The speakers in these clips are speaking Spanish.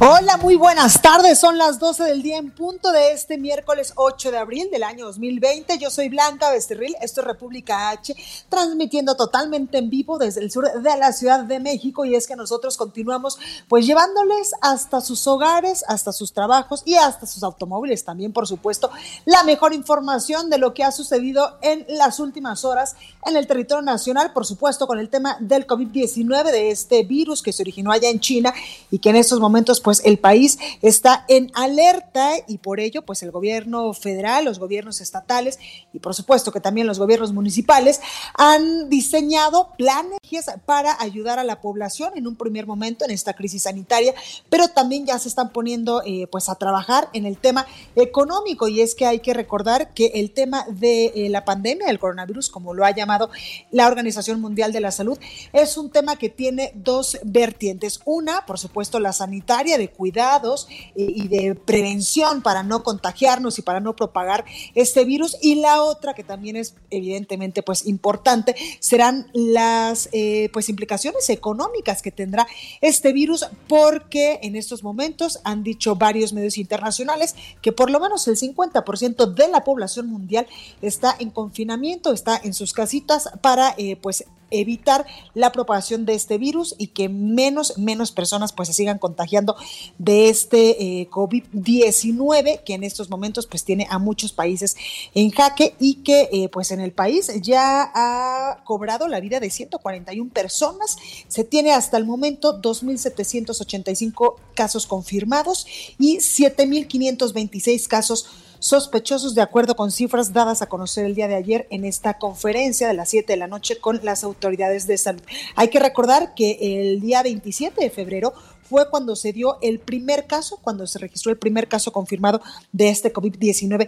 Hola, muy buenas tardes. Son las 12 del día en punto de este miércoles 8 de abril del año 2020. Yo soy Blanca Becerril, esto es República H, transmitiendo totalmente en vivo desde el sur de la Ciudad de México y es que nosotros continuamos pues llevándoles hasta sus hogares, hasta sus trabajos y hasta sus automóviles también, por supuesto, la mejor información de lo que ha sucedido en las últimas horas en el territorio nacional, por supuesto, con el tema del COVID-19, de este virus que se originó allá en China y que en estos momentos pues el país está en alerta y por ello pues el gobierno federal, los gobiernos estatales y por supuesto que también los gobiernos municipales han diseñado planes para ayudar a la población en un primer momento en esta crisis sanitaria, pero también ya se están poniendo eh, pues a trabajar en el tema económico y es que hay que recordar que el tema de eh, la pandemia del coronavirus, como lo ha llamado la Organización Mundial de la Salud, es un tema que tiene dos vertientes. Una, por supuesto, la sanitaria de cuidados y de prevención para no contagiarnos y para no propagar este virus. Y la otra, que también es evidentemente pues importante, serán las eh, pues implicaciones económicas que tendrá este virus, porque en estos momentos han dicho varios medios internacionales que por lo menos el 50% de la población mundial está en confinamiento, está en sus casitas para eh, pues evitar la propagación de este virus y que menos, menos personas pues se sigan contagiando de este eh, COVID-19 que en estos momentos pues tiene a muchos países en jaque y que eh, pues en el país ya ha cobrado la vida de 141 personas. Se tiene hasta el momento 2.785 casos confirmados y 7.526 casos sospechosos, de acuerdo con cifras dadas a conocer el día de ayer en esta conferencia de las 7 de la noche con las autoridades de salud. Hay que recordar que el día 27 de febrero fue cuando se dio el primer caso, cuando se registró el primer caso confirmado de este COVID-19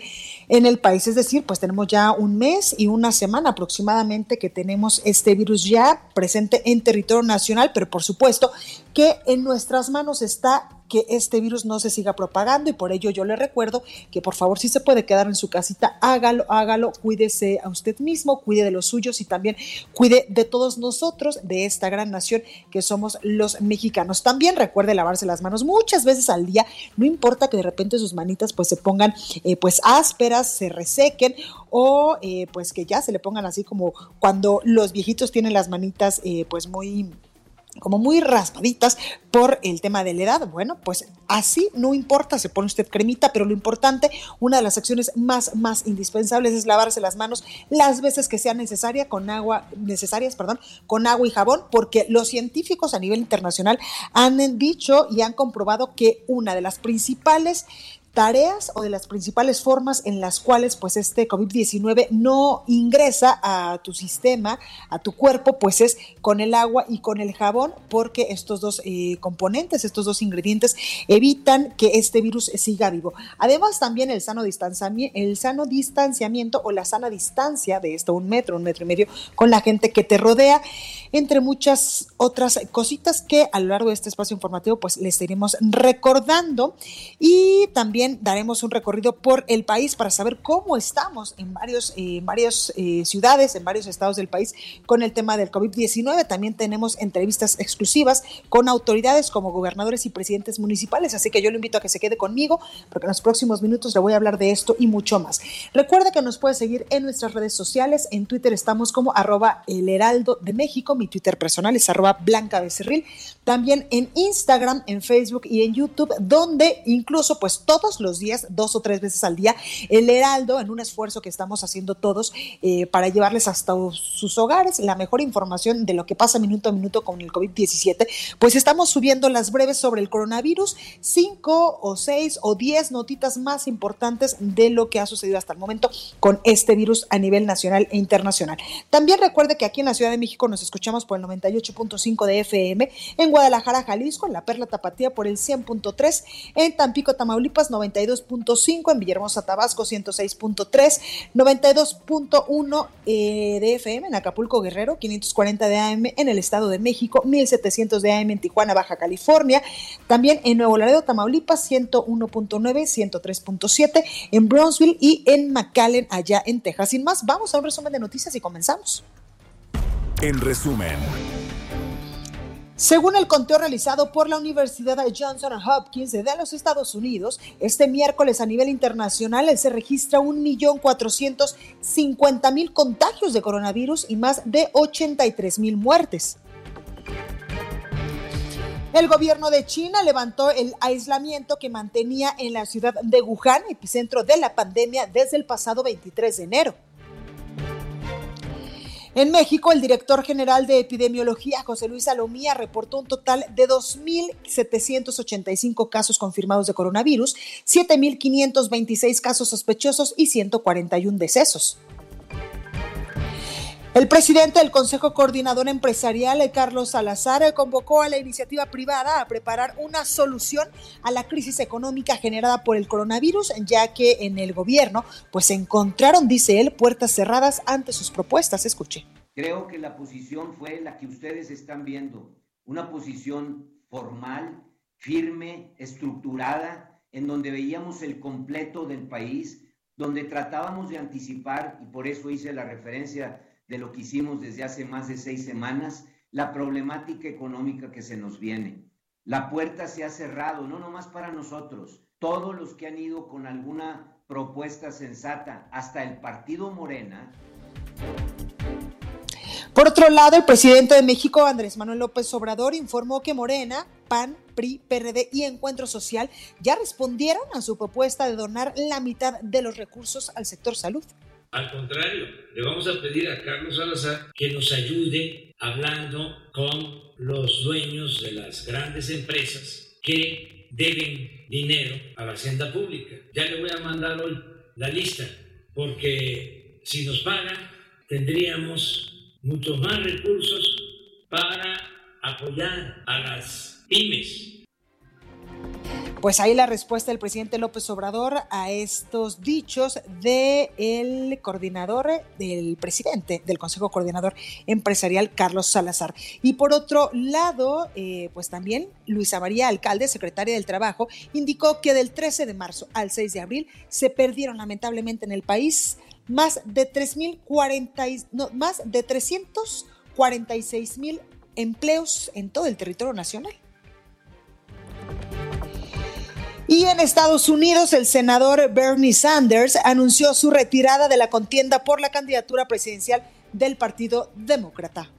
en el país. Es decir, pues tenemos ya un mes y una semana aproximadamente que tenemos este virus ya presente en territorio nacional, pero por supuesto que en nuestras manos está que este virus no se siga propagando y por ello yo le recuerdo que por favor si se puede quedar en su casita, hágalo, hágalo, cuídese a usted mismo, cuide de los suyos y también cuide de todos nosotros, de esta gran nación que somos los mexicanos. También recuerde lavarse las manos muchas veces al día, no importa que de repente sus manitas pues se pongan eh, pues ásperas, se resequen o eh, pues que ya se le pongan así como cuando los viejitos tienen las manitas eh, pues muy como muy raspaditas por el tema de la edad. Bueno, pues así no importa, se pone usted cremita, pero lo importante, una de las acciones más, más indispensables es lavarse las manos las veces que sea necesaria con agua, necesarias, perdón, con agua y jabón, porque los científicos a nivel internacional han dicho y han comprobado que una de las principales tareas o de las principales formas en las cuales pues este COVID-19 no ingresa a tu sistema, a tu cuerpo, pues es con el agua y con el jabón, porque estos dos eh, componentes, estos dos ingredientes evitan que este virus siga vivo. Además también el sano, distanciamiento, el sano distanciamiento o la sana distancia de esto, un metro, un metro y medio con la gente que te rodea, entre muchas otras cositas que a lo largo de este espacio informativo pues les iremos recordando y también daremos un recorrido por el país para saber cómo estamos en, varios, eh, varias eh, ciudades, en varios estados del país con el tema del COVID-19. También tenemos entrevistas exclusivas con autoridades como gobernadores y presidentes municipales. Así que yo lo invito a que se quede conmigo porque en los próximos minutos le voy a hablar de esto y mucho más. Recuerda que nos puede seguir en nuestras redes sociales. En Twitter estamos como arroba el heraldo de México. Mi Twitter personal es arroba. También en Instagram, en Facebook y en YouTube, donde incluso pues todos los días, dos o tres veces al día, el Heraldo, en un esfuerzo que estamos haciendo todos eh, para llevarles hasta sus hogares la mejor información de lo que pasa minuto a minuto con el COVID-17, pues estamos subiendo las breves sobre el coronavirus, cinco o seis o diez notitas más importantes de lo que ha sucedido hasta el momento con este virus a nivel nacional e internacional. También recuerde que aquí en la Ciudad de México nos escuchamos por el 98.5 de FM, en Guadalajara, Jalisco, en La Perla Tapatía por el 100.3, en Tampico, Tamaulipas 92.5, en Villahermosa, Tabasco 106.3, 92.1 eh, de FM en Acapulco, Guerrero, 540 de AM en el Estado de México, 1700 de AM en Tijuana, Baja California, también en Nuevo Laredo, Tamaulipas 101.9, 103.7, en Brownsville y en McAllen, allá en Texas. Sin más, vamos a un resumen de noticias y comenzamos. En resumen. Según el conteo realizado por la Universidad Johnson Hopkins de los Estados Unidos, este miércoles a nivel internacional se registra 1.450.000 contagios de coronavirus y más de 83.000 muertes. El gobierno de China levantó el aislamiento que mantenía en la ciudad de Wuhan, epicentro de la pandemia, desde el pasado 23 de enero. En México, el director general de epidemiología, José Luis Salomía, reportó un total de 2.785 casos confirmados de coronavirus, 7.526 casos sospechosos y 141 decesos. El presidente del Consejo Coordinador Empresarial, Carlos Salazar, convocó a la iniciativa privada a preparar una solución a la crisis económica generada por el coronavirus, ya que en el gobierno pues encontraron, dice él, puertas cerradas ante sus propuestas. Escuche. Creo que la posición fue la que ustedes están viendo, una posición formal, firme, estructurada, en donde veíamos el completo del país, donde tratábamos de anticipar, y por eso hice la referencia de lo que hicimos desde hace más de seis semanas, la problemática económica que se nos viene. La puerta se ha cerrado, no nomás para nosotros, todos los que han ido con alguna propuesta sensata, hasta el partido Morena. Por otro lado, el presidente de México, Andrés Manuel López Obrador, informó que Morena, PAN, PRI, PRD y Encuentro Social ya respondieron a su propuesta de donar la mitad de los recursos al sector salud. Al contrario, le vamos a pedir a Carlos Salazar que nos ayude hablando con los dueños de las grandes empresas que deben dinero a la hacienda pública. Ya le voy a mandar hoy la lista, porque si nos pagan, tendríamos muchos más recursos para apoyar a las pymes pues ahí la respuesta del presidente López Obrador a estos dichos del coordinador, del presidente del Consejo Coordinador Empresarial, Carlos Salazar. Y por otro lado, eh, pues también Luisa María Alcalde, secretaria del Trabajo, indicó que del 13 de marzo al 6 de abril se perdieron lamentablemente en el país más de 3.040, no, más de 346 mil empleos en todo el territorio nacional. Y en Estados Unidos, el senador Bernie Sanders anunció su retirada de la contienda por la candidatura presidencial del Partido Demócrata.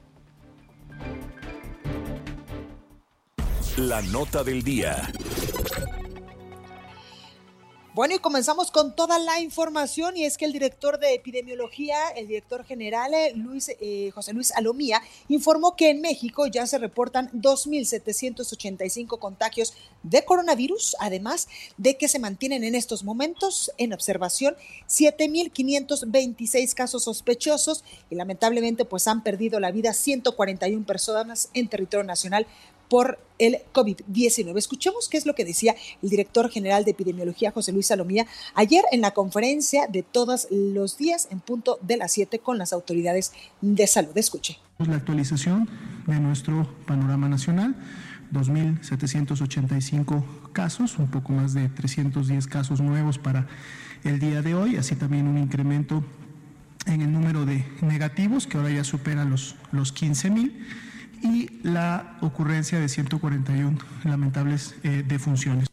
La nota del día. Bueno, y comenzamos con toda la información y es que el director de epidemiología, el director general eh, Luis, eh, José Luis Alomía, informó que en México ya se reportan 2.785 contagios de coronavirus, además de que se mantienen en estos momentos en observación 7.526 casos sospechosos y lamentablemente pues han perdido la vida 141 personas en territorio nacional por el COVID-19. Escuchemos qué es lo que decía el director general de epidemiología, José Luis Salomía, ayer en la conferencia de todos los días en punto de las 7 con las autoridades de salud. Escuche. La actualización de nuestro panorama nacional. 2.785 casos, un poco más de 310 casos nuevos para el día de hoy, así también un incremento en el número de negativos, que ahora ya supera los, los 15.000 y la ocurrencia de 141 lamentables eh, defunciones.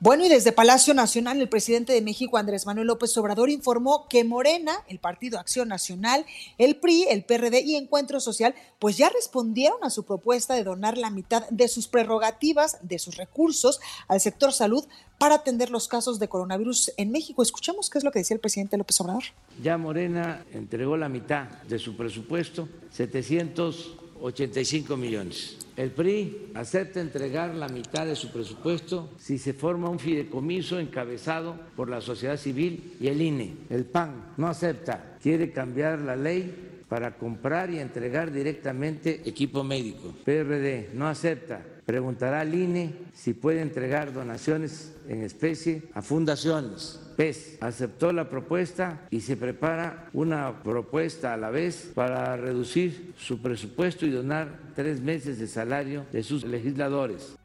Bueno, y desde Palacio Nacional, el presidente de México, Andrés Manuel López Obrador, informó que Morena, el Partido Acción Nacional, el PRI, el PRD y Encuentro Social, pues ya respondieron a su propuesta de donar la mitad de sus prerrogativas, de sus recursos al sector salud para atender los casos de coronavirus en México. Escuchemos qué es lo que decía el presidente López Obrador. Ya Morena entregó la mitad de su presupuesto, 785 millones el PRI acepta entregar la mitad de su presupuesto si se forma un fideicomiso encabezado por la sociedad civil y el INE. El PAN no acepta, quiere cambiar la ley para comprar y entregar directamente equipo médico. PRD no acepta, preguntará al INE si puede entregar donaciones en especie a fundaciones. PES aceptó la propuesta y se prepara una propuesta a la vez para reducir su presupuesto y donar tres meses de salario de sus legisladores.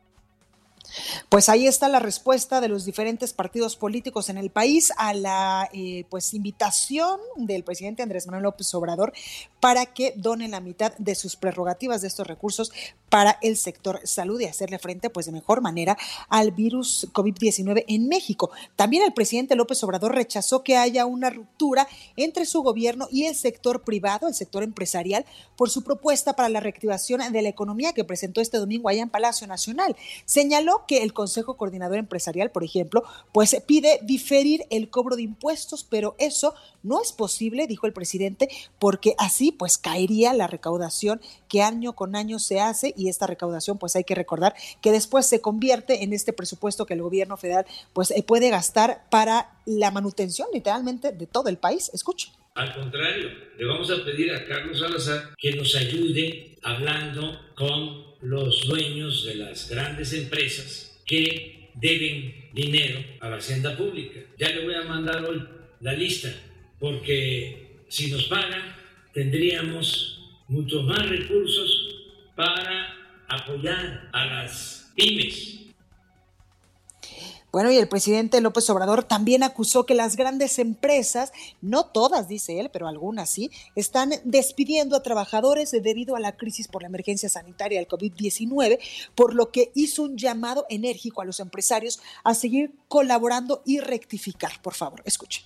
Pues ahí está la respuesta de los diferentes partidos políticos en el país a la eh, pues invitación del presidente Andrés Manuel López Obrador para que donen la mitad de sus prerrogativas de estos recursos para el sector salud y hacerle frente pues de mejor manera al virus COVID-19 en México. También el presidente López Obrador rechazó que haya una ruptura entre su gobierno y el sector privado, el sector empresarial, por su propuesta para la reactivación de la economía que presentó este domingo allá en Palacio Nacional. Señaló que el Consejo Coordinador Empresarial, por ejemplo, pues pide diferir el cobro de impuestos, pero eso no es posible, dijo el presidente, porque así pues caería la recaudación que año con año se hace y esta recaudación pues hay que recordar que después se convierte en este presupuesto que el gobierno federal pues eh, puede gastar para la manutención literalmente de todo el país. Escuche. Al contrario, le vamos a pedir a Carlos Salazar que nos ayude hablando con los dueños de las grandes empresas que deben dinero a la hacienda pública. Ya le voy a mandar hoy la lista, porque si nos pagan, tendríamos muchos más recursos para apoyar a las pymes bueno, y el presidente López Obrador también acusó que las grandes empresas, no todas, dice él, pero algunas sí, están despidiendo a trabajadores debido a la crisis por la emergencia sanitaria del COVID-19, por lo que hizo un llamado enérgico a los empresarios a seguir colaborando y rectificar. Por favor, escuchen.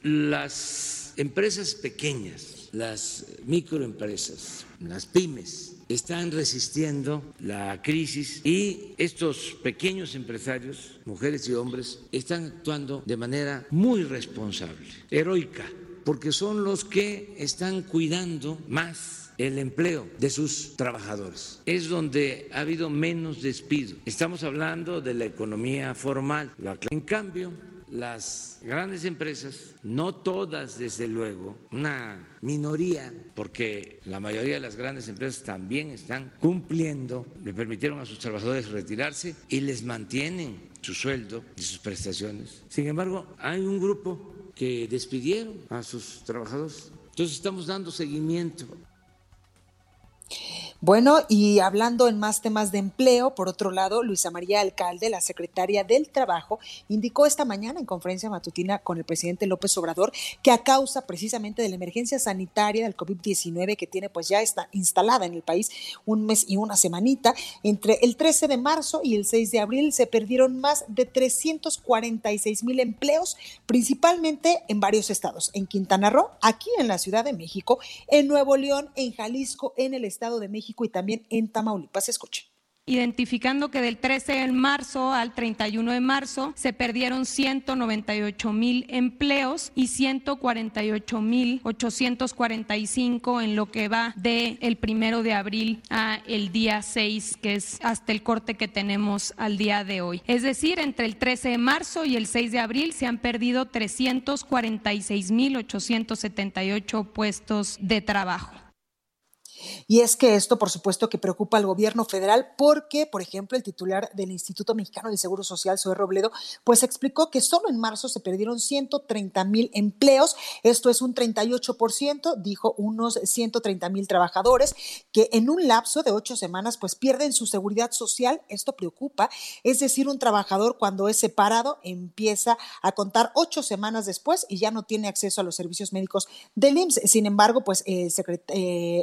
Las empresas pequeñas, las microempresas, las pymes, están resistiendo la crisis y estos pequeños empresarios, mujeres y hombres, están actuando de manera muy responsable, heroica, porque son los que están cuidando más el empleo de sus trabajadores. Es donde ha habido menos despido. Estamos hablando de la economía formal. En cambio, las grandes empresas, no todas desde luego, una minoría, porque la mayoría de las grandes empresas también están cumpliendo, le permitieron a sus trabajadores retirarse y les mantienen su sueldo y sus prestaciones. Sin embargo, hay un grupo que despidieron a sus trabajadores. Entonces estamos dando seguimiento bueno, y hablando en más temas de empleo, por otro lado, Luisa María Alcalde, la secretaria del Trabajo, indicó esta mañana en conferencia matutina con el presidente López Obrador que a causa precisamente de la emergencia sanitaria del COVID-19 que tiene pues ya está instalada en el país un mes y una semanita, entre el 13 de marzo y el 6 de abril se perdieron más de 346 mil empleos, principalmente en varios estados, en Quintana Roo, aquí en la Ciudad de México, en Nuevo León, en Jalisco, en el Estado de México y también en Tamaulipas. Escuchen identificando que del 13 de marzo al 31 de marzo se perdieron 198 mil empleos y 148 mil 845 en lo que va de el primero de abril a el día 6, que es hasta el corte que tenemos al día de hoy. Es decir, entre el 13 de marzo y el 6 de abril se han perdido 346 mil 878 puestos de trabajo. Y es que esto, por supuesto, que preocupa al gobierno federal porque, por ejemplo, el titular del Instituto Mexicano del Seguro Social, Zoe Robledo, pues explicó que solo en marzo se perdieron 130 mil empleos. Esto es un 38%, dijo unos 130 mil trabajadores que en un lapso de ocho semanas pues pierden su seguridad social. Esto preocupa. Es decir, un trabajador cuando es separado empieza a contar ocho semanas después y ya no tiene acceso a los servicios médicos del IMSS. Sin embargo, pues eh,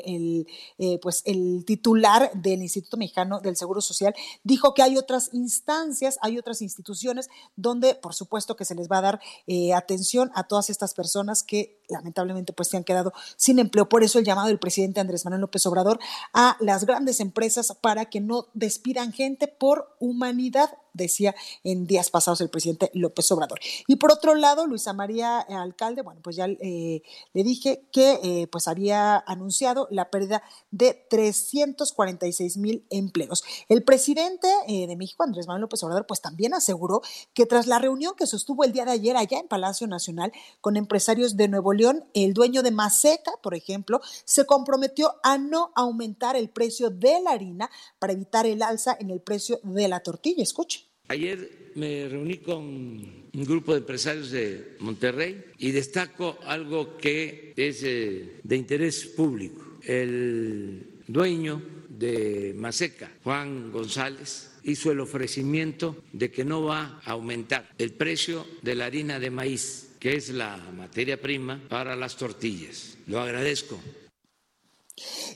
el eh, pues el titular del Instituto Mexicano del Seguro Social dijo que hay otras instancias, hay otras instituciones donde por supuesto que se les va a dar eh, atención a todas estas personas que lamentablemente pues se han quedado sin empleo. Por eso el llamado del presidente Andrés Manuel López Obrador a las grandes empresas para que no despidan gente por humanidad decía en días pasados el presidente López Obrador. Y por otro lado, Luisa María Alcalde, bueno, pues ya eh, le dije que eh, pues había anunciado la pérdida de 346 mil empleos. El presidente eh, de México, Andrés Manuel López Obrador, pues también aseguró que tras la reunión que sostuvo el día de ayer allá en Palacio Nacional con empresarios de Nuevo León, el dueño de Maseca, por ejemplo, se comprometió a no aumentar el precio de la harina para evitar el alza en el precio de la tortilla. Escuche. Ayer me reuní con un grupo de empresarios de Monterrey y destaco algo que es eh, de interés público. El dueño de Maseca, Juan González, hizo el ofrecimiento de que no va a aumentar el precio de la harina de maíz, que es la materia prima para las tortillas. Lo agradezco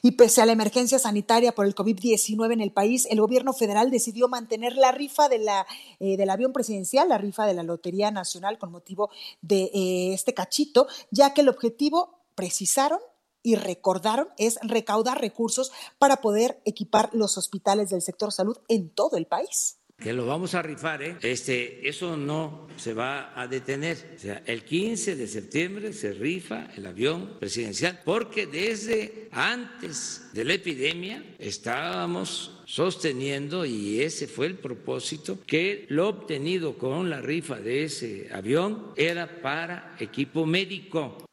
y pese a la emergencia sanitaria por el COVID-19 en el país, el gobierno federal decidió mantener la rifa de la, eh, del avión presidencial, la rifa de la Lotería Nacional con motivo de eh, este cachito, ya que el objetivo, precisaron, y recordaron es recaudar recursos para poder equipar los hospitales del sector salud en todo el país que lo vamos a rifar, ¿eh? este, eso no se va a detener. O sea, el 15 de septiembre se rifa el avión presidencial, porque desde antes de la epidemia estábamos sosteniendo, y ese fue el propósito, que lo obtenido con la rifa de ese avión era para equipo médico.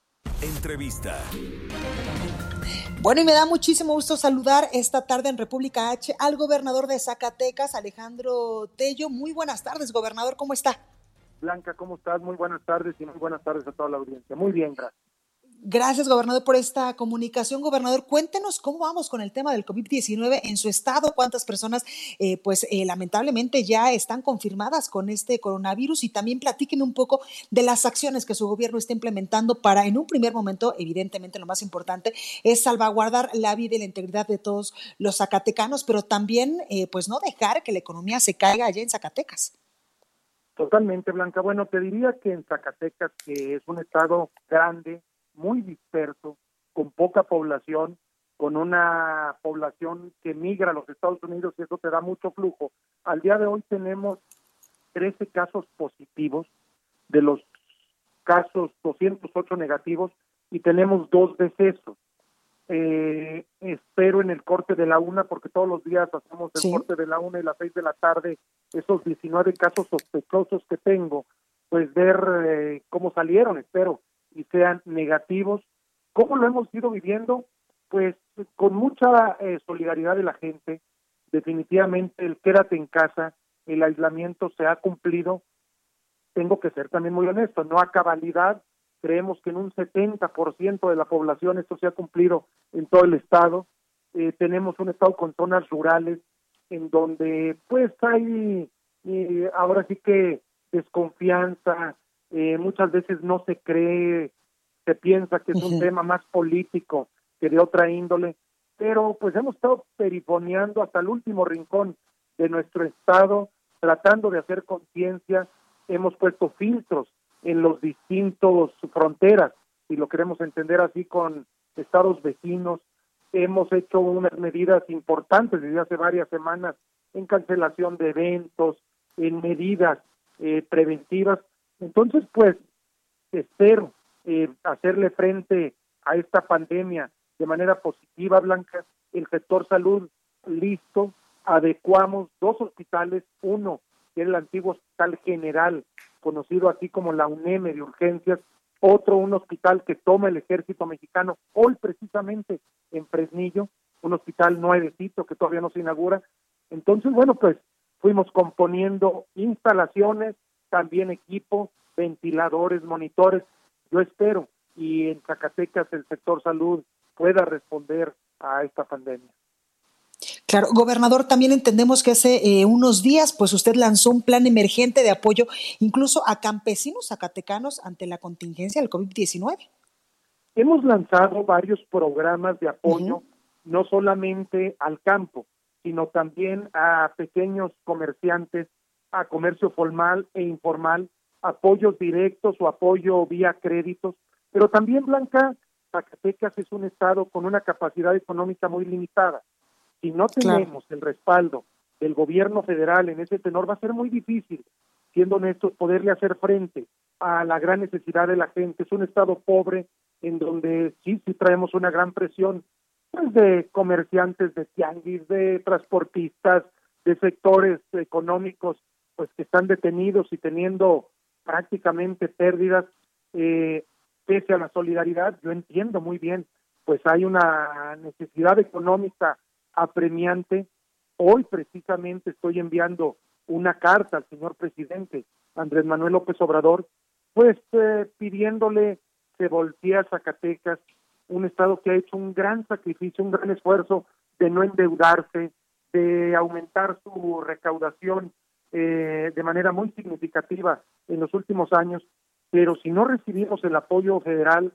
Entrevista. Bueno, y me da muchísimo gusto saludar esta tarde en República H al gobernador de Zacatecas, Alejandro Tello. Muy buenas tardes, gobernador, ¿cómo está? Blanca, ¿cómo estás? Muy buenas tardes y muy buenas tardes a toda la audiencia. Muy bien, gracias. Gracias, gobernador, por esta comunicación. Gobernador, cuéntenos cómo vamos con el tema del COVID-19 en su estado, cuántas personas, eh, pues eh, lamentablemente ya están confirmadas con este coronavirus y también platíqueme un poco de las acciones que su gobierno está implementando para, en un primer momento, evidentemente lo más importante es salvaguardar la vida y la integridad de todos los zacatecanos, pero también, eh, pues no dejar que la economía se caiga allá en Zacatecas. Totalmente, Blanca. Bueno, te diría que en Zacatecas, que es un estado grande, muy disperso, con poca población, con una población que migra a los Estados Unidos y eso te da mucho flujo. Al día de hoy tenemos 13 casos positivos de los casos 208 negativos y tenemos dos decesos. Eh, espero en el corte de la una, porque todos los días hacemos el corte de la una y las seis de la tarde, esos 19 casos sospechosos que tengo, pues ver eh, cómo salieron, espero y sean negativos. ¿Cómo lo hemos ido viviendo? Pues con mucha eh, solidaridad de la gente. Definitivamente el quédate en casa, el aislamiento se ha cumplido. Tengo que ser también muy honesto, no a cabalidad. Creemos que en un 70% de la población esto se ha cumplido en todo el estado. Eh, tenemos un estado con zonas rurales en donde pues hay eh, ahora sí que desconfianza, eh, muchas veces no se cree, se piensa que es un tema más político que de otra índole, pero pues hemos estado perifoneando hasta el último rincón de nuestro estado, tratando de hacer conciencia, hemos puesto filtros en los distintos fronteras, y lo queremos entender así con estados vecinos, hemos hecho unas medidas importantes desde hace varias semanas en cancelación de eventos, en medidas eh, preventivas entonces, pues, espero eh, hacerle frente a esta pandemia de manera positiva, Blanca. El sector salud listo, adecuamos dos hospitales, uno que es el antiguo Hospital General, conocido así como la UNEM de urgencias, otro un hospital que toma el ejército mexicano, hoy precisamente en Fresnillo, un hospital nuevecito que todavía no se inaugura. Entonces, bueno, pues fuimos componiendo instalaciones, también equipo, ventiladores, monitores. Yo espero y en Zacatecas el sector salud pueda responder a esta pandemia. Claro, gobernador, también entendemos que hace eh, unos días, pues usted lanzó un plan emergente de apoyo incluso a campesinos zacatecanos ante la contingencia del COVID-19. Hemos lanzado varios programas de apoyo no solamente al campo, sino también a pequeños comerciantes, a comercio formal e informal, apoyos directos o apoyo vía créditos, pero también Blanca, Zacatecas es un estado con una capacidad económica muy limitada. Si no tenemos el respaldo del gobierno federal en ese tenor, va a ser muy difícil, siendo honestos, poderle hacer frente a la gran necesidad de la gente. Es un estado pobre en donde sí, sí traemos una gran presión pues, de comerciantes, de tianguis, de transportistas, de sectores económicos pues que están detenidos y teniendo prácticamente pérdidas eh, pese a la solidaridad yo entiendo muy bien pues hay una necesidad económica apremiante. Hoy precisamente estoy enviando una carta al señor presidente Andrés Manuel López Obrador pues eh, pidiéndole que voltee a Zacatecas un estado que ha hecho un gran sacrificio un gran esfuerzo de no endeudarse de aumentar su recaudación eh, de manera muy significativa en los últimos años, pero si no recibimos el apoyo federal,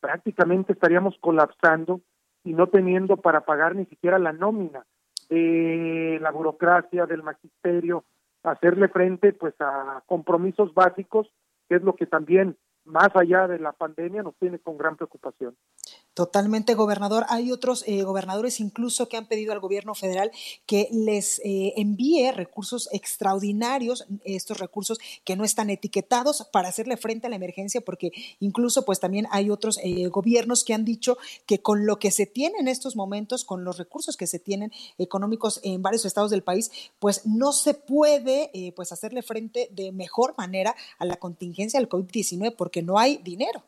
prácticamente estaríamos colapsando y no teniendo para pagar ni siquiera la nómina de la burocracia, del magisterio, hacerle frente pues a compromisos básicos, que es lo que también más allá de la pandemia nos tiene con gran preocupación. Totalmente, gobernador. Hay otros eh, gobernadores incluso que han pedido al gobierno federal que les eh, envíe recursos extraordinarios, estos recursos que no están etiquetados para hacerle frente a la emergencia, porque incluso pues también hay otros eh, gobiernos que han dicho que con lo que se tiene en estos momentos, con los recursos que se tienen económicos en varios estados del país, pues no se puede pues hacerle frente de mejor manera a la contingencia del COVID-19 porque no hay dinero.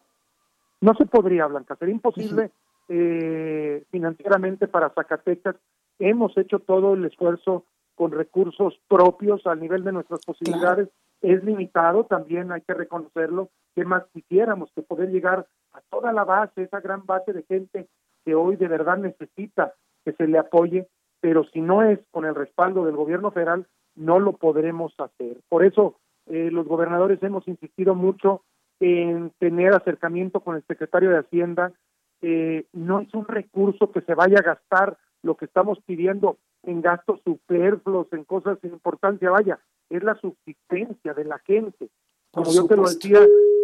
No se podría, Blanca, sería imposible eh, financieramente para Zacatecas. Hemos hecho todo el esfuerzo con recursos propios al nivel de nuestras posibilidades. Es limitado, también hay que reconocerlo. ¿Qué más quisiéramos que poder llegar a toda la base, esa gran base de gente que hoy de verdad necesita que se le apoye? Pero si no es con el respaldo del gobierno federal, no lo podremos hacer. Por eso eh, los gobernadores hemos insistido mucho en tener acercamiento con el secretario de Hacienda. Eh, no es un recurso que se vaya a gastar lo que estamos pidiendo en gastos superfluos, en cosas sin importancia, vaya, es la subsistencia de la gente. Como yo te lo decía,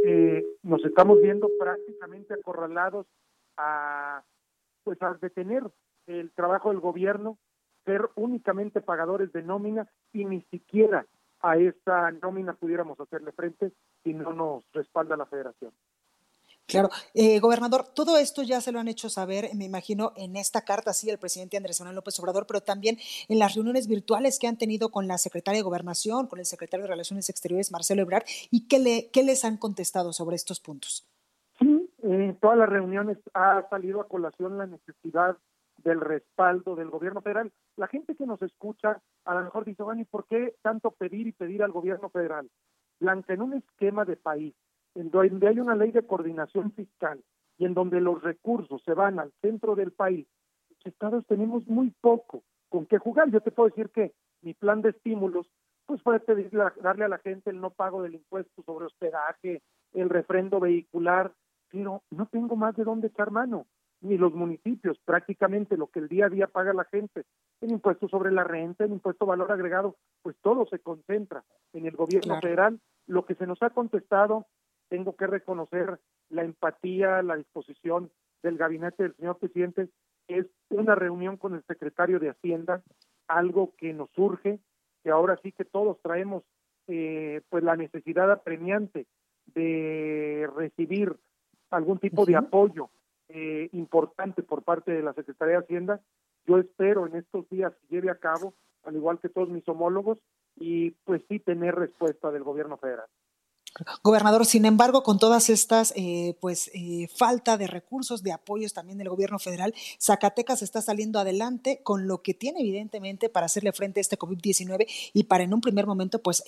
eh, nos estamos viendo prácticamente acorralados a, pues, a detener el trabajo del gobierno, ser únicamente pagadores de nómina y ni siquiera a esa nómina pudiéramos hacerle frente si no nos respalda la federación. Claro, eh, gobernador, todo esto ya se lo han hecho saber, me imagino, en esta carta, sí, el presidente Andrés Manuel López Obrador, pero también en las reuniones virtuales que han tenido con la secretaria de Gobernación, con el secretario de Relaciones Exteriores, Marcelo Ebrard, y qué, le, qué les han contestado sobre estos puntos. Sí, en todas las reuniones ha salido a colación la necesidad del respaldo del gobierno federal. La gente que nos escucha a lo mejor dice, bueno, ¿y por qué tanto pedir y pedir al gobierno federal? Blanca, en un esquema de país, en donde hay una ley de coordinación fiscal y en donde los recursos se van al centro del país, los estados tenemos muy poco con qué jugar. Yo te puedo decir que mi plan de estímulos, pues pedirle, darle a la gente el no pago del impuesto sobre hospedaje, el refrendo vehicular, pero no tengo más de dónde echar mano ni los municipios, prácticamente lo que el día a día paga la gente, el impuesto sobre la renta, el impuesto valor agregado, pues todo se concentra en el gobierno federal. Lo que se nos ha contestado, tengo que reconocer la empatía, la disposición del gabinete del señor presidente, es una reunión con el secretario de Hacienda, algo que nos surge, que ahora sí que todos traemos eh, pues la necesidad apremiante de recibir algún tipo de apoyo eh, importante por parte de la Secretaría de Hacienda. Yo espero en estos días que lleve a cabo, al igual que todos mis homólogos, y pues sí tener respuesta del gobierno federal. Gobernador, sin embargo, con todas estas, eh, pues, eh, falta de recursos, de apoyos también del gobierno federal, Zacatecas está saliendo adelante con lo que tiene, evidentemente, para hacerle frente a este COVID-19 y para en un primer momento, pues,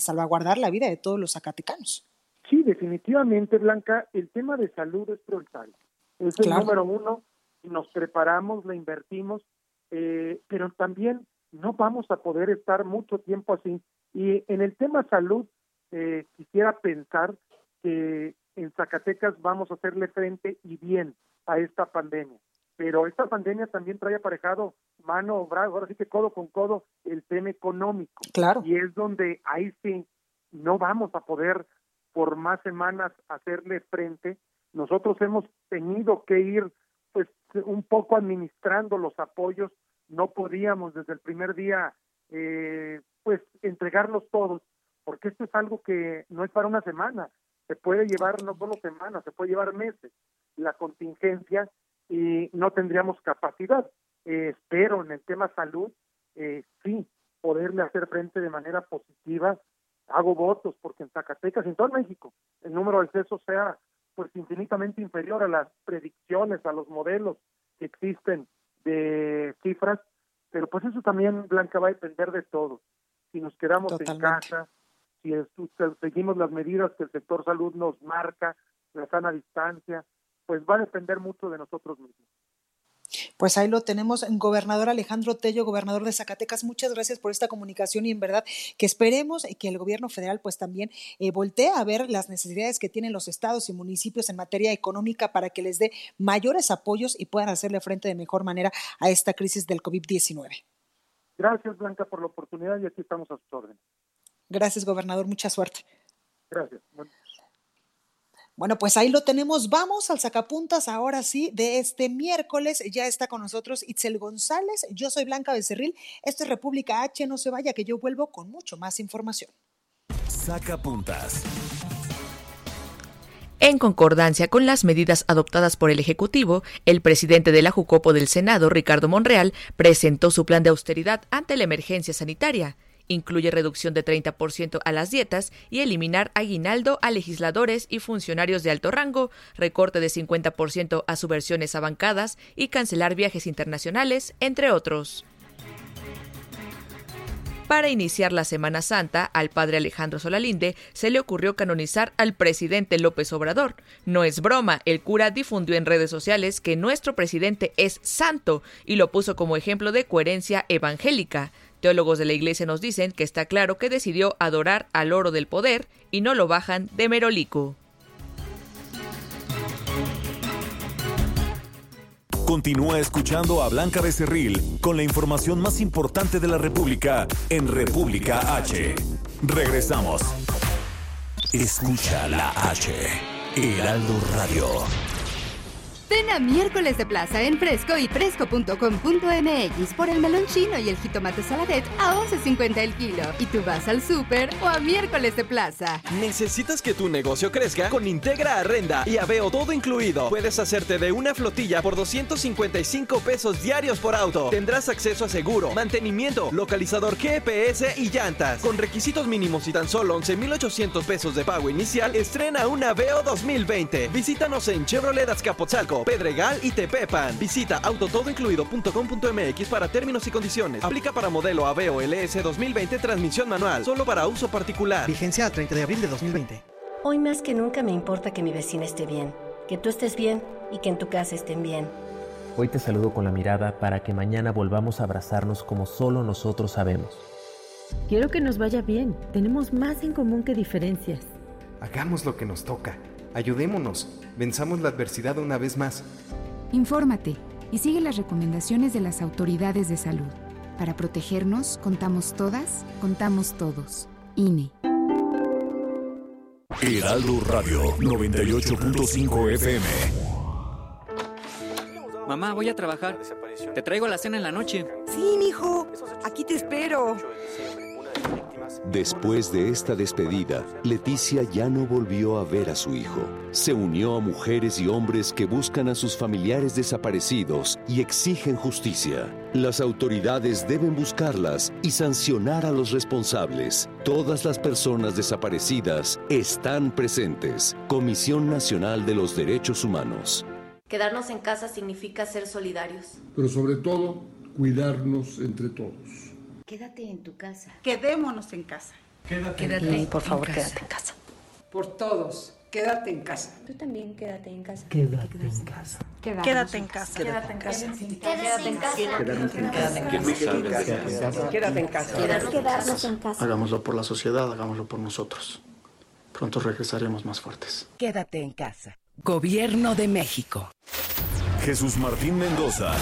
salvaguardar la vida de todos los zacatecanos. Sí, definitivamente, Blanca, el tema de salud es prioritario. Es el número uno, nos preparamos, la invertimos, eh, pero también no vamos a poder estar mucho tiempo así. Y en el tema salud, eh, quisiera pensar que en Zacatecas vamos a hacerle frente y bien a esta pandemia. pero esta pandemia también trae aparejado mano, brazo, ahora sí que codo con codo el tema económico. Claro. Y es donde ahí sí no vamos a poder por más semanas hacerle frente. Nosotros hemos tenido que ir pues un poco administrando los apoyos, no podíamos desde el primer día eh, pues entregarlos todos, porque esto es algo que no es para una semana, se puede llevar no solo semanas, se puede llevar meses la contingencia y no tendríamos capacidad. Eh, espero en el tema salud, eh, sí, poderle hacer frente de manera positiva. Hago votos porque en Zacatecas, en todo México, el número de excesos sea pues infinitamente inferior a las predicciones, a los modelos que existen de cifras, pero pues eso también, Blanca, va a depender de todo. Si nos quedamos en casa, si seguimos las medidas que el sector salud nos marca, la sana distancia, pues va a depender mucho de nosotros mismos. Pues ahí lo tenemos, gobernador Alejandro Tello, gobernador de Zacatecas. Muchas gracias por esta comunicación y en verdad que esperemos que el gobierno federal pues también eh, voltee a ver las necesidades que tienen los estados y municipios en materia económica para que les dé mayores apoyos y puedan hacerle frente de mejor manera a esta crisis del COVID-19. Gracias, Blanca, por la oportunidad y aquí estamos a sus órdenes. Gracias, gobernador. Mucha suerte. Gracias. Bueno, pues ahí lo tenemos. Vamos al sacapuntas ahora sí de este miércoles. Ya está con nosotros Itzel González. Yo soy Blanca Becerril. Esto es República H. No se vaya que yo vuelvo con mucho más información. Sacapuntas. En concordancia con las medidas adoptadas por el Ejecutivo, el presidente de la Jucopo del Senado, Ricardo Monreal, presentó su plan de austeridad ante la emergencia sanitaria incluye reducción de 30% a las dietas y eliminar aguinaldo a legisladores y funcionarios de alto rango, recorte de 50% a subversiones a bancadas y cancelar viajes internacionales, entre otros. Para iniciar la Semana Santa, al padre Alejandro Solalinde se le ocurrió canonizar al presidente López Obrador. No es broma, el cura difundió en redes sociales que nuestro presidente es santo y lo puso como ejemplo de coherencia evangélica. Teólogos de la Iglesia nos dicen que está claro que decidió adorar al oro del poder y no lo bajan de Merolico. Continúa escuchando a Blanca Becerril con la información más importante de la República en República H. Regresamos. Escucha la H. Heraldo Radio. Ven a miércoles de plaza en Fresco y fresco.com.mx por el melón chino y el jitomate saladet a 11.50 el kilo. Y tú vas al súper o a miércoles de plaza. ¿Necesitas que tu negocio crezca? Con Integra Arrenda y Aveo todo incluido. Puedes hacerte de una flotilla por 255 pesos diarios por auto. Tendrás acceso a seguro, mantenimiento, localizador GPS y llantas. Con requisitos mínimos y tan solo 11.800 pesos de pago inicial, estrena un Aveo 2020. Visítanos en Chevrolet Azcapotzalco Pedregal y Tepepan. Visita autotodoincluido.com.mx para términos y condiciones. Aplica para modelo Aveo LS 2020 transmisión manual, solo para uso particular. Vigencia a 30 de abril de 2020. Hoy más que nunca me importa que mi vecina esté bien, que tú estés bien y que en tu casa estén bien. Hoy te saludo con la mirada para que mañana volvamos a abrazarnos como solo nosotros sabemos. Quiero que nos vaya bien. Tenemos más en común que diferencias. Hagamos lo que nos toca. Ayudémonos, venzamos la adversidad una vez más. Infórmate y sigue las recomendaciones de las autoridades de salud. Para protegernos, contamos todas, contamos todos. INE. Heraldo Radio 98.5 FM. Mamá, voy a trabajar. Te traigo la cena en la noche. Sí, mijo. Aquí te espero. Después de esta despedida, Leticia ya no volvió a ver a su hijo. Se unió a mujeres y hombres que buscan a sus familiares desaparecidos y exigen justicia. Las autoridades deben buscarlas y sancionar a los responsables. Todas las personas desaparecidas están presentes. Comisión Nacional de los Derechos Humanos. Quedarnos en casa significa ser solidarios. Pero sobre todo, cuidarnos entre todos. Quédate en tu casa. Quedémonos en casa. Quédate, quédate por favor, quédate en casa. Por todos, quédate en casa. Tú también quédate en casa. Quédate en casa. Quédate en casa. Quédate en casa. Quédate en casa. Quédate en casa. Quédate en casa. Quedarnos en casa. Hagámoslo por la sociedad, hagámoslo por nosotros. Pronto regresaremos más fuertes. Quédate en casa. Gobierno de México. Jesús Martín Mendoza.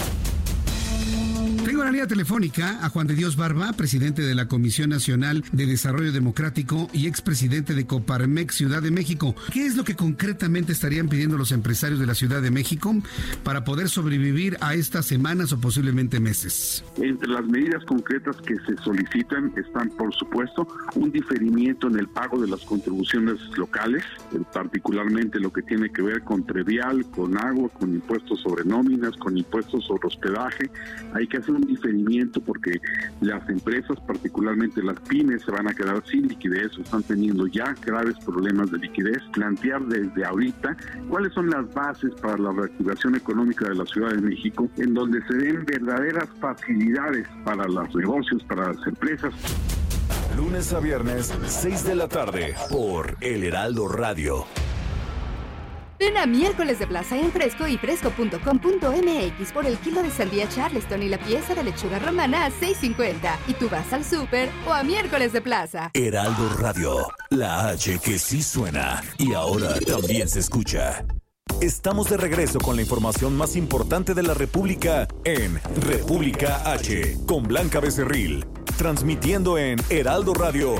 Tengo en telefónica a Juan de Dios Barba, presidente de la Comisión Nacional de Desarrollo Democrático y expresidente de Coparmex Ciudad de México. ¿Qué es lo que concretamente estarían pidiendo los empresarios de la Ciudad de México para poder sobrevivir a estas semanas o posiblemente meses? Entre las medidas concretas que se solicitan están, por supuesto, un diferimiento en el pago de las contribuciones locales, particularmente lo que tiene que ver con trevial, con agua, con impuestos sobre nóminas, con impuestos sobre hospedaje. Hay que hacer un diferimiento porque las empresas, particularmente las pymes, se van a quedar sin liquidez o están teniendo ya graves problemas de liquidez. Plantear desde ahorita cuáles son las bases para la reactivación económica de la Ciudad de México, en donde se den verdaderas facilidades para los negocios, para las empresas. Lunes a viernes, 6 de la tarde, por El Heraldo Radio. Ven a miércoles de plaza en Fresco y fresco.com.mx por el kilo de sandía Charleston y la pieza de lechuga romana a 6.50. Y tú vas al súper o a miércoles de plaza. Heraldo Radio, la H que sí suena y ahora también se escucha. Estamos de regreso con la información más importante de la República en República H, con Blanca Becerril, transmitiendo en Heraldo Radio.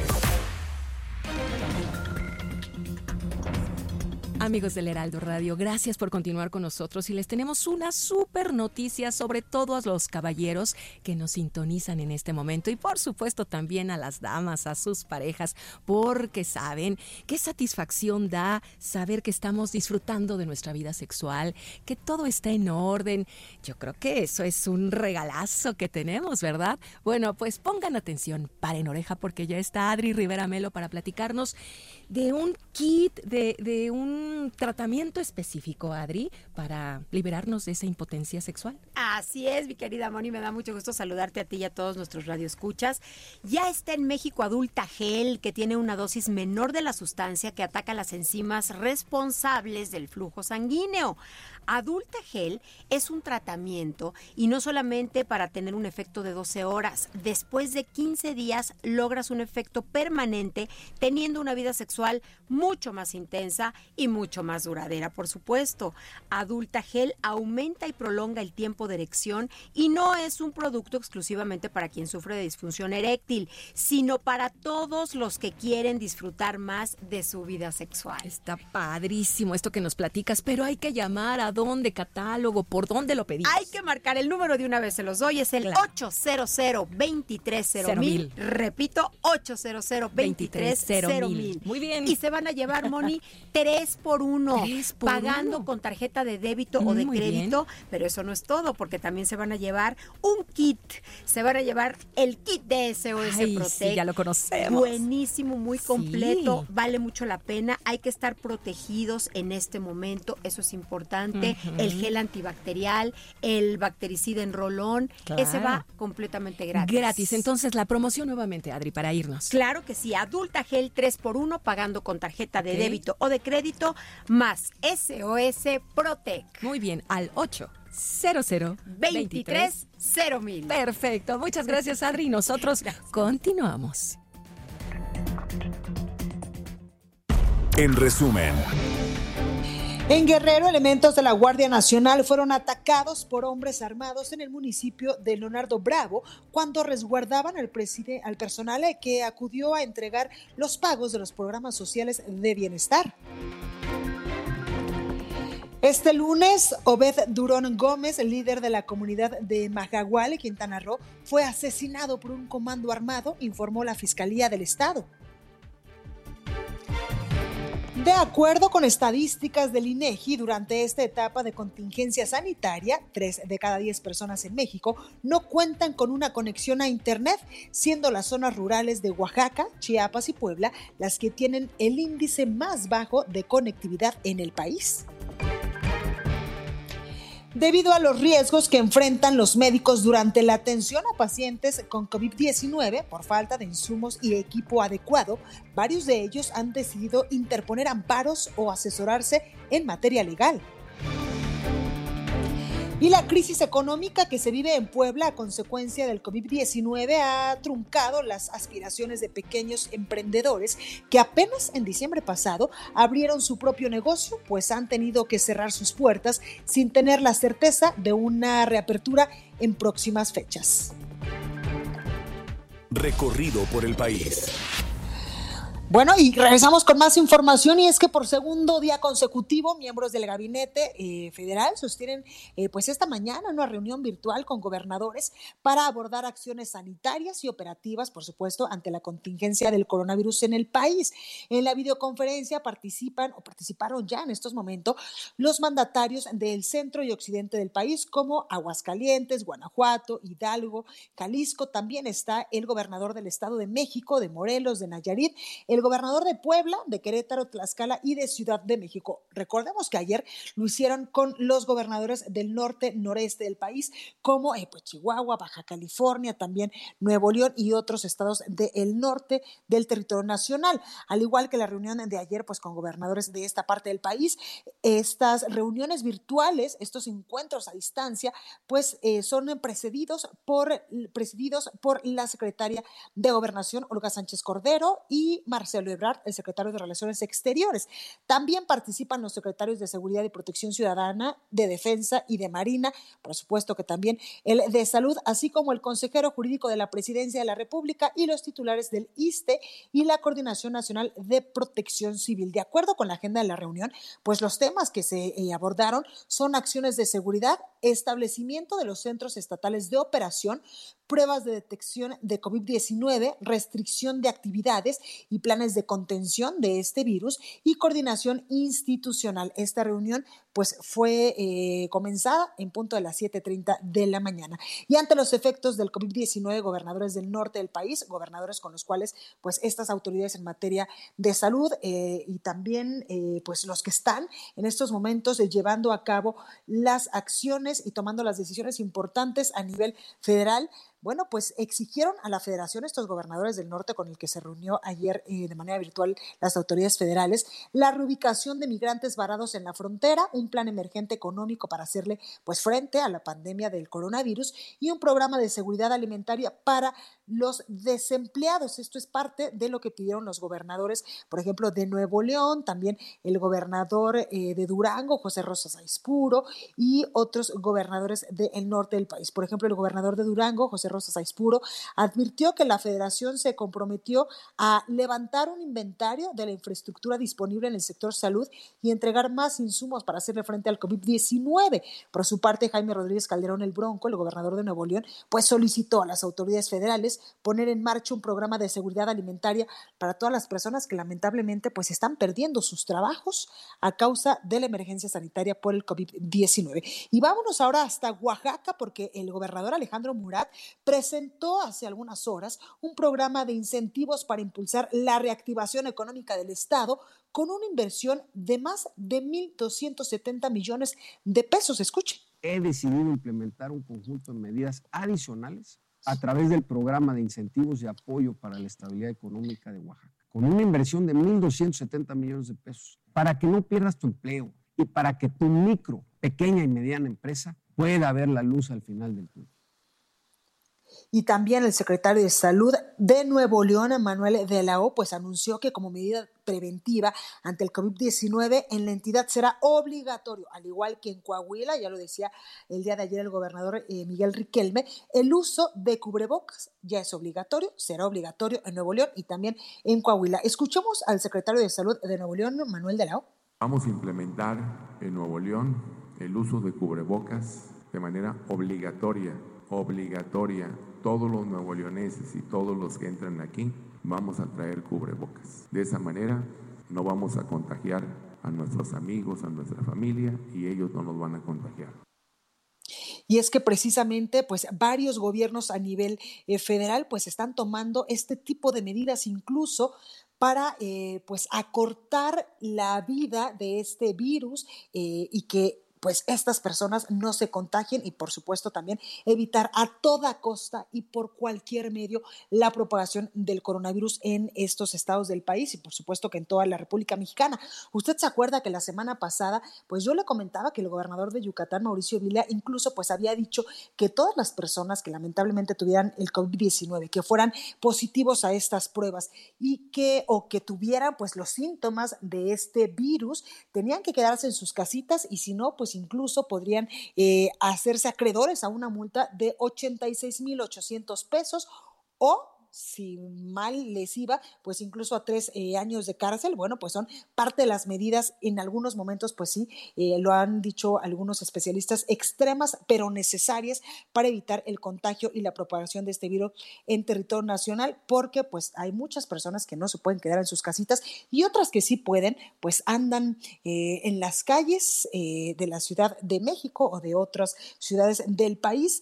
Amigos del Heraldo Radio, gracias por continuar con nosotros y les tenemos una súper noticia sobre todos los caballeros que nos sintonizan en este momento y por supuesto también a las damas, a sus parejas, porque saben qué satisfacción da saber que estamos disfrutando de nuestra vida sexual, que todo está en orden. Yo creo que eso es un regalazo que tenemos, ¿verdad? Bueno, pues pongan atención, paren oreja porque ya está Adri Rivera Melo para platicarnos de un kit, de, de un tratamiento específico, Adri, para liberarnos de esa impotencia sexual. Así es, mi querida Moni, me da mucho gusto saludarte a ti y a todos nuestros radioescuchas. Ya está en México Adulta Gel, que tiene una dosis menor de la sustancia que ataca las enzimas responsables del flujo sanguíneo. Adulta Gel es un tratamiento y no solamente para tener un efecto de 12 horas. Después de 15 días logras un efecto permanente teniendo una vida sexual mucho más intensa y mucho más duradera, por supuesto. Adulta Gel aumenta y prolonga el tiempo de erección y no es un producto exclusivamente para quien sufre de disfunción eréctil, sino para todos los que quieren disfrutar más de su vida sexual. Está padrísimo esto que nos platicas, pero hay que llamar a dónde, catálogo, por dónde lo pedimos. Hay que marcar el número de una vez, se los doy, es el 800 230 mil. Repito, 800 230 mil. Muy bien. Y se van a llevar, Moni, tres por uno, por pagando uno. con tarjeta de débito o de Muy crédito, pero eso no es todo, porque también se van a llevar un kit, se van a llevar el kit de SOS Ay, Protect. sí, ya lo conocemos. Buenísimo, muy completo, Sí. vale mucho la pena, hay que estar protegidos en este momento, eso es importante, el gel antibacterial, el bactericida en rolón, ese va completamente gratis. Gratis. Entonces, la promoción nuevamente, Adri, para irnos. Claro que sí, Adulta Gel 3x1 pagando con tarjeta de Ok. débito o de crédito más SOS Protec. Muy bien, al 8 00 23 mil. Perfecto. Muchas gracias, Adri. Nosotros continuamos. En resumen, En Guerrero, elementos de la Guardia Nacional fueron atacados por hombres armados en el municipio de Leonardo Bravo cuando resguardaban al, al personal que acudió a entregar los pagos de los programas sociales de bienestar. Este lunes, Obed Durón Gómez, líder de la comunidad de Majagual, Quintana Roo, fue asesinado por un comando armado, informó la Fiscalía del Estado. De acuerdo con estadísticas del INEGI, durante esta etapa de contingencia sanitaria, tres de cada diez personas en México no cuentan con una conexión a Internet, siendo las zonas rurales de Oaxaca, Chiapas y Puebla las que tienen el índice más bajo de conectividad en el país. Debido a los riesgos que enfrentan los médicos durante la atención a pacientes con COVID-19 por falta de insumos y equipo adecuado, varios de ellos han decidido interponer amparos o asesorarse en materia legal. Y la crisis económica que se vive en Puebla a consecuencia del COVID-19 ha truncado las aspiraciones de pequeños emprendedores que apenas en diciembre pasado abrieron su propio negocio, pues han tenido que cerrar sus puertas sin tener la certeza de una reapertura en próximas fechas. Recorrido por el país. Bueno, y regresamos con más información y es que por segundo día consecutivo miembros del gabinete eh, federal sostienen eh, pues esta mañana una reunión virtual con gobernadores para abordar acciones sanitarias y operativas, por supuesto, ante la contingencia del coronavirus en el país. En la videoconferencia participan o participaron ya en estos momentos los mandatarios del centro y occidente del país como Aguascalientes, Guanajuato, Hidalgo, Jalisco. También está el gobernador del Estado de México, de Morelos, de Nayarit el gobernador de Puebla, de Querétaro, Tlaxcala y de Ciudad de México. Recordemos que ayer lo hicieron con los gobernadores del norte, noreste del país, como eh, pues, Chihuahua, Baja California, también Nuevo León y otros estados del norte del territorio nacional. Al igual que la reunión de ayer, pues con gobernadores de esta parte del país, estas reuniones virtuales, estos encuentros a distancia, pues eh, son precedidos por, presididos por la secretaria de Gobernación, Olga Sánchez Cordero, y Marcelo Ebrard, el secretario de Relaciones Exteriores. También participan los secretarios de Seguridad y Protección Ciudadana, de Defensa y de Marina, por supuesto que también el de Salud, así como el consejero jurídico de la Presidencia de la República y los titulares del ISTE y la Coordinación Nacional de Protección Civil. De acuerdo con la agenda de la reunión, pues los temas que se eh, abordaron son acciones de seguridad, establecimiento de los centros estatales de operación, pruebas de detección de COVID-19, restricción de actividades y planes de contención de este virus y coordinación institucional. Esta reunión pues fue eh, comenzada en punto de las 7.30 de la mañana. Y ante los efectos del COVID-19, gobernadores del norte del país, gobernadores con los cuales pues estas autoridades en materia de salud eh, y también eh, pues los que están en estos momentos llevando a cabo las acciones y tomando las decisiones importantes a nivel federal, bueno, pues exigieron a la federación, estos gobernadores del norte con el que se reunió ayer eh, de manera virtual las autoridades federales, la reubicación de migrantes varados en la frontera, un plan emergente económico para hacerle pues frente a la pandemia del coronavirus y un programa de seguridad alimentaria para los desempleados. Esto es parte de lo que pidieron los gobernadores, por ejemplo, de Nuevo León, también el gobernador eh, de Durango, José Rosas Aispuro, y otros gobernadores del norte del país. Por ejemplo, el gobernador de Durango, José Rosas Aispuro, advirtió que la federación se comprometió a levantar un inventario de la infraestructura disponible en el sector salud y entregar más insumos para hacerle frente al COVID-19. Por su parte, Jaime Rodríguez Calderón el Bronco, el gobernador de Nuevo León, pues solicitó a las autoridades federales poner en marcha un programa de seguridad alimentaria para todas las personas que lamentablemente pues están perdiendo sus trabajos a causa de la emergencia sanitaria por el COVID-19. Y vámonos ahora hasta Oaxaca porque el gobernador Alejandro Murat presentó hace algunas horas un programa de incentivos para impulsar la reactivación económica del Estado con una inversión de más de 1.270 millones de pesos. Escuchen. He decidido implementar un conjunto de medidas adicionales a través del programa de incentivos y apoyo para la estabilidad económica de Oaxaca, con una inversión de 1.270 millones de pesos, para que no pierdas tu empleo y para que tu micro, pequeña y mediana empresa pueda ver la luz al final del túnel y también el secretario de Salud de Nuevo León, Manuel de la O, pues anunció que como medida preventiva ante el COVID-19 en la entidad será obligatorio, al igual que en Coahuila, ya lo decía el día de ayer el gobernador eh, Miguel Riquelme, el uso de cubrebocas ya es obligatorio, será obligatorio en Nuevo León y también en Coahuila. Escuchemos al secretario de Salud de Nuevo León, Manuel de la O. Vamos a implementar en Nuevo León el uso de cubrebocas de manera obligatoria, obligatoria todos los nuevo leoneses y todos los que entran aquí vamos a traer cubrebocas. De esa manera no vamos a contagiar a nuestros amigos, a nuestra familia y ellos no nos van a contagiar. Y es que precisamente, pues varios gobiernos a nivel eh, federal, pues están tomando este tipo de medidas incluso para eh, pues acortar la vida de este virus eh, y que pues estas personas no se contagien y por supuesto también evitar a toda costa y por cualquier medio la propagación del coronavirus en estos estados del país y por supuesto que en toda la República Mexicana. Usted se acuerda que la semana pasada, pues yo le comentaba que el gobernador de Yucatán, Mauricio Vila, incluso pues había dicho que todas las personas que lamentablemente tuvieran el COVID-19, que fueran positivos a estas pruebas y que o que tuvieran pues los síntomas de este virus, tenían que quedarse en sus casitas y si no, pues incluso podrían eh, hacerse acreedores a una multa de 86.800 pesos o si mal les iba, pues incluso a tres eh, años de cárcel. Bueno, pues son parte de las medidas en algunos momentos, pues sí, eh, lo han dicho algunos especialistas, extremas pero necesarias para evitar el contagio y la propagación de este virus en territorio nacional, porque pues hay muchas personas que no se pueden quedar en sus casitas y otras que sí pueden, pues andan eh, en las calles de la Ciudad de México o de otras ciudades del país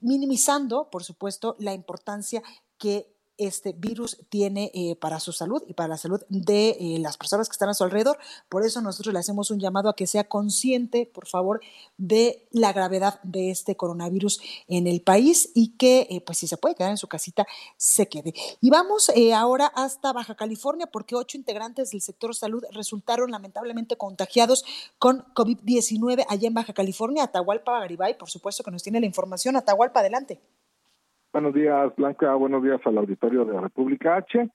minimizando, por supuesto, la importancia que este virus tiene eh, para su salud y para la salud de eh, las personas que están a su alrededor. Por eso nosotros le hacemos un llamado a que sea consciente, por favor, de la gravedad de este coronavirus en el país y que, eh, pues si se puede quedar en su casita, se quede. Y vamos ahora hasta Baja California porque ocho integrantes del sector salud resultaron lamentablemente contagiados con COVID-19 allá en Baja California. Atahualpa Garibay, por supuesto que nos tiene la información. Atahualpa, adelante. Buenos días, Blanca. Buenos días al auditorio de la República H.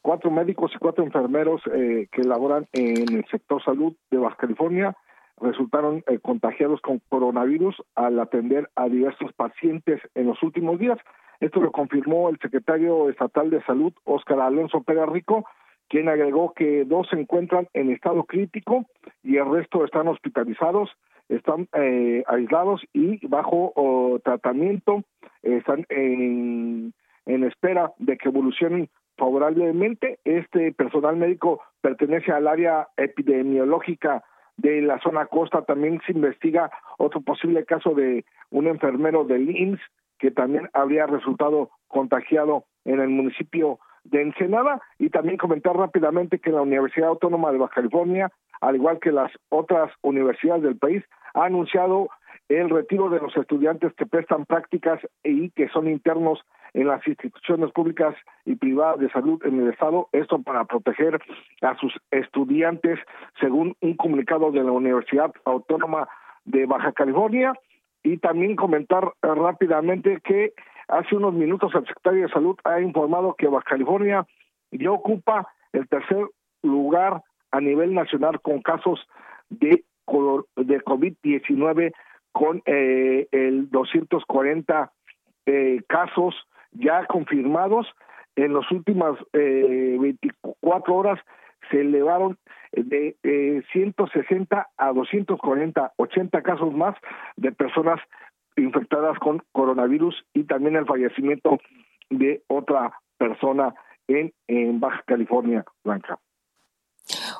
Cuatro médicos y cuatro enfermeros eh, que laboran en el sector salud de Baja California resultaron eh, contagiados con coronavirus al atender a diversos pacientes en los últimos días. Esto lo confirmó el secretario estatal de salud, Óscar Alonso Pérez Rico, quien agregó que dos se encuentran en estado crítico y el resto están hospitalizados están eh, aislados y bajo tratamiento, están en, en espera de que evolucionen favorablemente. Este personal médico pertenece al área epidemiológica de la zona costa. También se investiga otro posible caso de un enfermero del IMSS que también habría resultado contagiado en el municipio de Ensenada y también comentar rápidamente que la Universidad Autónoma de Baja California al igual que las otras universidades del país, ha anunciado el retiro de los estudiantes que prestan prácticas y que son internos en las instituciones públicas y privadas de salud en el Estado, esto para proteger a sus estudiantes, según un comunicado de la Universidad Autónoma de Baja California. Y también comentar rápidamente que hace unos minutos el secretario de Salud ha informado que Baja California ya ocupa el tercer lugar a nivel nacional con casos de, de COVID-19 con eh, el 240 eh, casos ya confirmados. En las últimas eh, 24 horas se elevaron de eh, 160 a 240, 80 casos más de personas infectadas con coronavirus y también el fallecimiento de otra persona en, en Baja California, Blanca.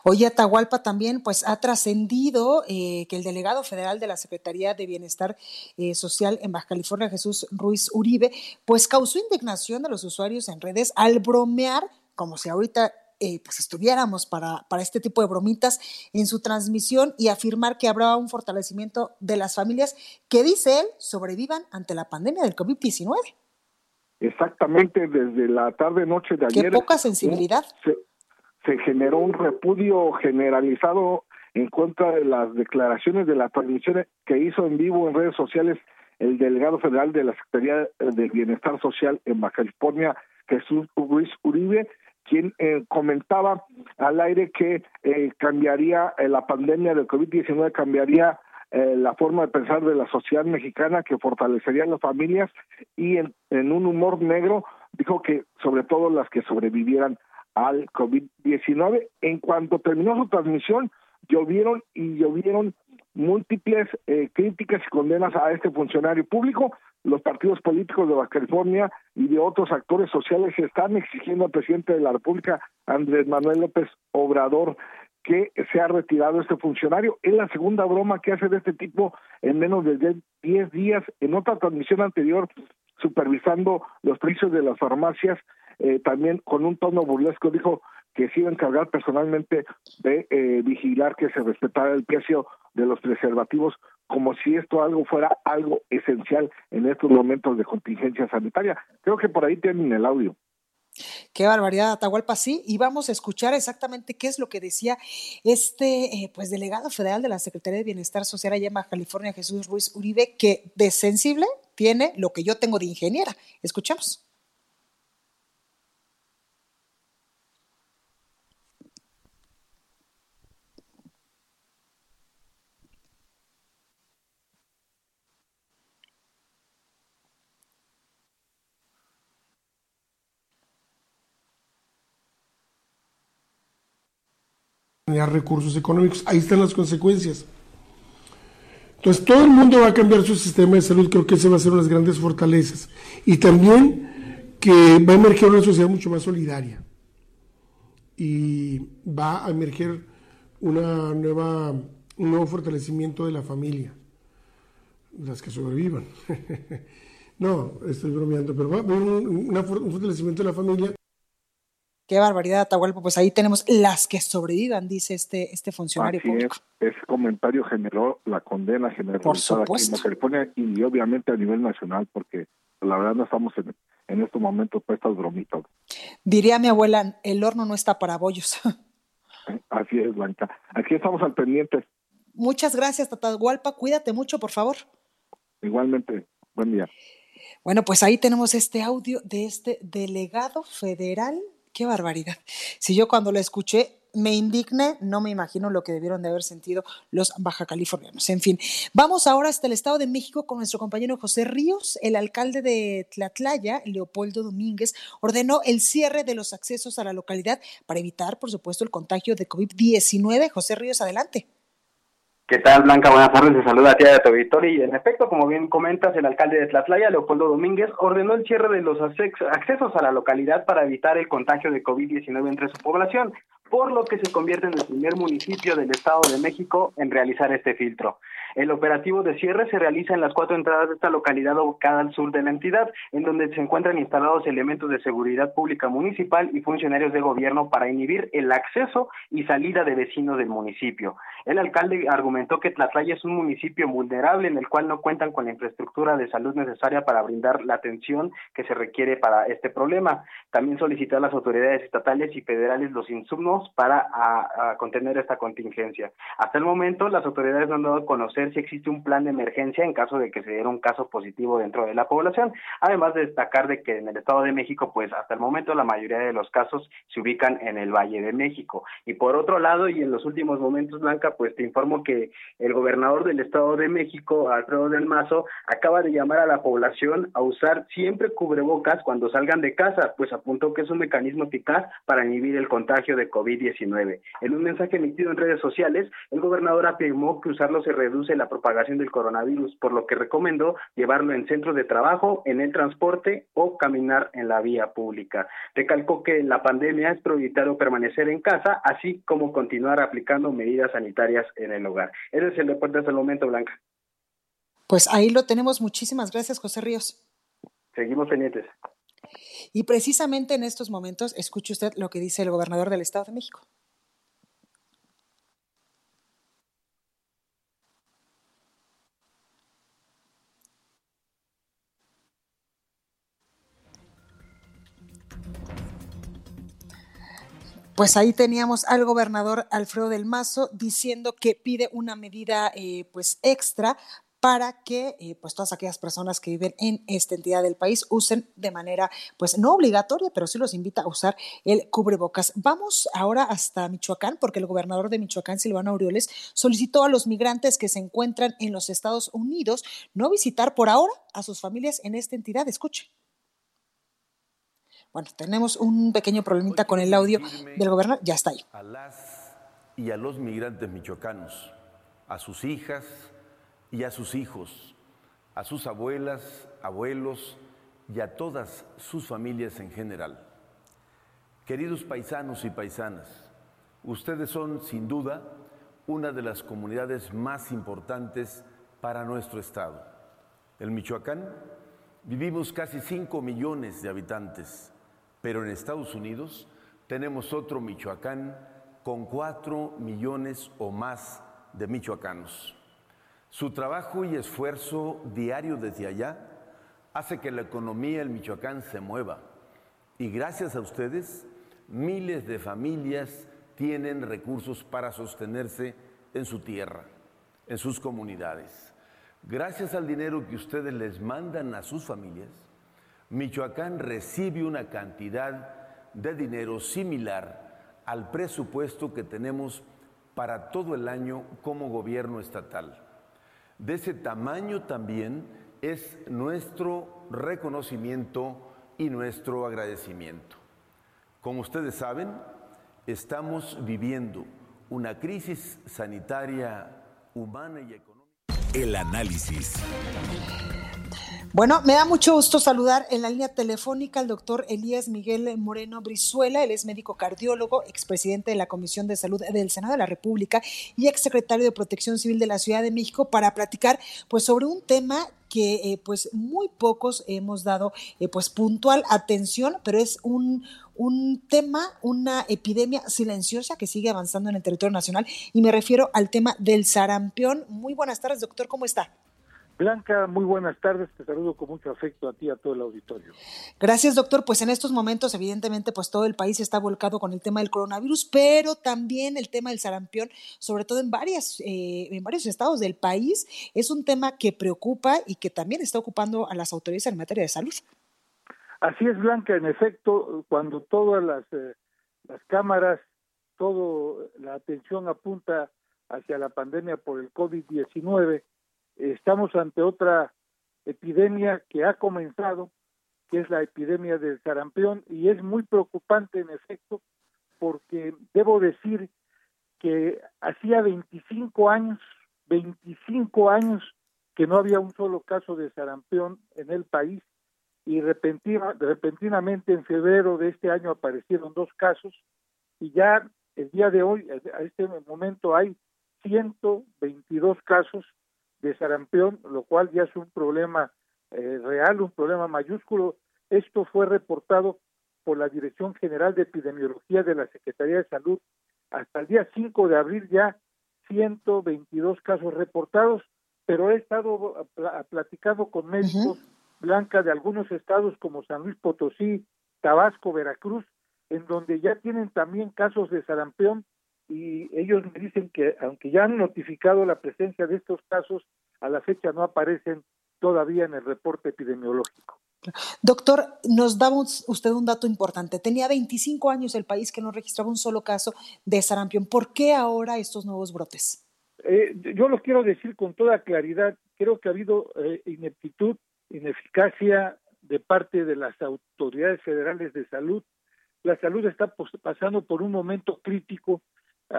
Hoy Atahualpa también pues ha trascendido eh, que el delegado federal de la Secretaría de Bienestar eh, Social en Baja California, Jesús Ruiz Uribe, pues causó indignación de los usuarios en redes al bromear, como si ahorita eh, pues estuviéramos para, para este tipo de bromitas en su transmisión y afirmar que habrá un fortalecimiento de las familias que, dice él, sobrevivan ante la pandemia del COVID-19. Exactamente, desde la tarde-noche de ayer. Qué poca sensibilidad se generó un repudio generalizado en contra de las declaraciones de la transmisión que hizo en vivo en redes sociales el delegado federal de la Secretaría del Bienestar Social en Baja California, Jesús Ruiz Uribe, quien eh, comentaba al aire que eh, cambiaría eh, la pandemia del COVID-19, cambiaría la forma de pensar de la sociedad mexicana, que fortalecería a las familias y en, en un humor negro dijo que sobre todo las que sobrevivieran al COVID-19. En cuanto terminó su transmisión, llovieron y llovieron múltiples eh, críticas y condenas a este funcionario público. Los partidos políticos de Baja California y de otros actores sociales están exigiendo al presidente de la República, Andrés Manuel López Obrador, que se ha retirado este funcionario. Es la segunda broma que hace de este tipo en menos de 10 días. En otra transmisión anterior, supervisando los precios de las farmacias, eh, también con un tono burlesco dijo que se iba a encargar personalmente de eh, vigilar que se respetara el precio de los preservativos como si esto algo fuera algo esencial en estos momentos de contingencia sanitaria. Creo que por ahí tienen el audio. Qué barbaridad, Atahualpa, sí, y vamos a escuchar exactamente qué es lo que decía este eh, pues delegado federal de la Secretaría de Bienestar Social allá en California, Jesús Ruiz Uribe, que de sensible tiene lo que yo tengo de ingeniera. Escuchamos. Recursos económicos. Ahí están las consecuencias. Entonces, todo el mundo va a cambiar su sistema de salud, creo que ese va a ser una de las grandes fortalezas. Y también que va a emerger una sociedad mucho más solidaria. Y va a emerger una nueva, un nuevo fortalecimiento de la familia, las que sobrevivan. no, estoy bromeando, pero va a haber un fortalecimiento de la familia Qué barbaridad, Atahualpa. Pues ahí tenemos las que sobrevivan, dice este, este funcionario Así público. Es, ese comentario generó la condena generalizada aquí en California y obviamente a nivel nacional, porque la verdad no estamos en, en estos momentos para estas bromitas. Diría mi abuela, el horno no está para bollos. Así es, Blanca. Aquí estamos al pendiente. Muchas gracias, Atahualpa. Cuídate mucho, por favor. Igualmente. Buen día. Bueno, pues ahí tenemos este audio de este delegado federal qué barbaridad. Si yo cuando lo escuché me indigné, no me imagino lo que debieron de haber sentido los baja californianos. En fin, vamos ahora hasta el Estado de México con nuestro compañero José Ríos. El alcalde de Tlatlaya, Leopoldo Domínguez, ordenó el cierre de los accesos a la localidad para evitar, por supuesto, el contagio de COVID-19. José Ríos, adelante. ¿Qué tal, Blanca? Buenas tardes. Te saluda a ti de tu Victoria. Y en efecto, como bien comentas, el alcalde de Tlatlaya, Leopoldo Domínguez, ordenó el cierre de los accesos a la localidad para evitar el contagio de COVID-19 entre su población, por lo que se convierte en el primer municipio del Estado de México en realizar este filtro. El operativo de cierre se realiza en las cuatro entradas de esta localidad ubicada al sur de la entidad, en donde se encuentran instalados elementos de seguridad pública municipal y funcionarios de gobierno para inhibir el acceso y salida de vecinos del municipio. El alcalde argumentó que Tlatlaya es un municipio vulnerable en el cual no cuentan con la infraestructura de salud necesaria para brindar la atención que se requiere para este problema. También solicitó a las autoridades estatales y federales los insumos para contener esta contingencia. Hasta el momento, las autoridades no han dado a conocer si existe un plan de emergencia en caso de que se diera un caso positivo dentro de la población. Además de destacar de que en el Estado de México, pues hasta el momento la mayoría de los casos se ubican en el Valle de México. Y por otro lado, y en los últimos momentos, Blanca, pues te informo que el gobernador del Estado de México, Alfredo del Mazo, acaba de llamar a la población a usar siempre cubrebocas cuando salgan de casa, pues apuntó que es un mecanismo eficaz para inhibir el contagio de COVID-19. En un mensaje emitido en redes sociales, el gobernador afirmó que usarlo se reduce la propagación del coronavirus, por lo que recomendó llevarlo en centros de trabajo, en el transporte o caminar en la vía pública. Recalcó que la pandemia es prioritario permanecer en casa, así como continuar aplicando medidas sanitarias en el hogar. Ese es el reporte hasta el momento, Blanca. Pues ahí lo tenemos. Muchísimas gracias, José Ríos. Seguimos pendientes. Y precisamente en estos momentos, escuche usted lo que dice el gobernador del Estado de México. Pues ahí teníamos al gobernador Alfredo del Mazo diciendo que pide una medida eh, pues extra para que eh, pues todas aquellas personas que viven en esta entidad del país usen de manera pues no obligatoria, pero sí los invita a usar el cubrebocas. Vamos ahora hasta Michoacán porque el gobernador de Michoacán, Silvano Aureoles, solicitó a los migrantes que se encuentran en los Estados Unidos no visitar por ahora a sus familias en esta entidad. Escuche. Bueno, tenemos un pequeño problemita con el audio del gobernador, ya está ahí. A las y a los migrantes michoacanos, a sus hijas y a sus hijos, a sus abuelas, abuelos y a todas sus familias en general. Queridos paisanos y paisanas, ustedes son sin duda una de las comunidades más importantes para nuestro estado. En Michoacán vivimos casi 5 millones de habitantes pero en Estados Unidos tenemos otro Michoacán con cuatro millones o más de michoacanos. Su trabajo y esfuerzo diario desde allá hace que la economía del Michoacán se mueva. Y gracias a ustedes, miles de familias tienen recursos para sostenerse en su tierra, en sus comunidades. Gracias al dinero que ustedes les mandan a sus familias, Michoacán recibe una cantidad de dinero similar al presupuesto que tenemos para todo el año como gobierno estatal. De ese tamaño también es nuestro reconocimiento y nuestro agradecimiento. Como ustedes saben, estamos viviendo una crisis sanitaria, humana y económica. El análisis. Bueno, me da mucho gusto saludar en la línea telefónica al doctor Elías Miguel Moreno Brizuela. Él es médico cardiólogo, expresidente de la Comisión de Salud del Senado de la República y exsecretario de Protección Civil de la Ciudad de México para platicar pues sobre un tema que eh, pues muy pocos hemos dado eh, pues puntual atención, pero es un, un tema, una epidemia silenciosa que sigue avanzando en el territorio nacional y me refiero al tema del sarampión. Muy buenas tardes, doctor, ¿cómo está? Blanca, muy buenas tardes, te saludo con mucho afecto a ti y a todo el auditorio. Gracias, doctor. Pues en estos momentos, evidentemente, pues todo el país está volcado con el tema del coronavirus, pero también el tema del sarampión, sobre todo en varias, eh, en varios estados del país, es un tema que preocupa y que también está ocupando a las autoridades en materia de salud. Así es, Blanca. En efecto, cuando todas las, eh, las cámaras, toda la atención apunta hacia la pandemia por el COVID-19, estamos ante otra epidemia que ha comenzado, que es la epidemia del sarampión, y es muy preocupante en efecto, porque debo decir que hacía 25 años, 25 años que no había un solo caso de sarampión en el país, y repentina, repentinamente en febrero de este año aparecieron dos casos, y ya el día de hoy, a este momento, hay 122 casos de sarampión, lo cual ya es un problema eh, real, un problema mayúsculo. Esto fue reportado por la Dirección General de Epidemiología de la Secretaría de Salud. Hasta el día 5 de abril ya 122 casos reportados, pero he estado platicando con médicos Blanca de algunos estados como San Luis Potosí, Tabasco, Veracruz, en donde ya tienen también casos de sarampión y ellos me dicen que aunque ya han notificado la presencia de estos casos, a la fecha no aparecen todavía en el reporte epidemiológico. Doctor, nos da usted un dato importante. Tenía 25 años el país que no registraba un solo caso de sarampión. ¿Por qué ahora estos nuevos brotes? Eh, yo lo quiero decir con toda claridad. Creo que ha habido eh, ineptitud, ineficacia de parte de las autoridades federales de salud. La salud está pasando por un momento crítico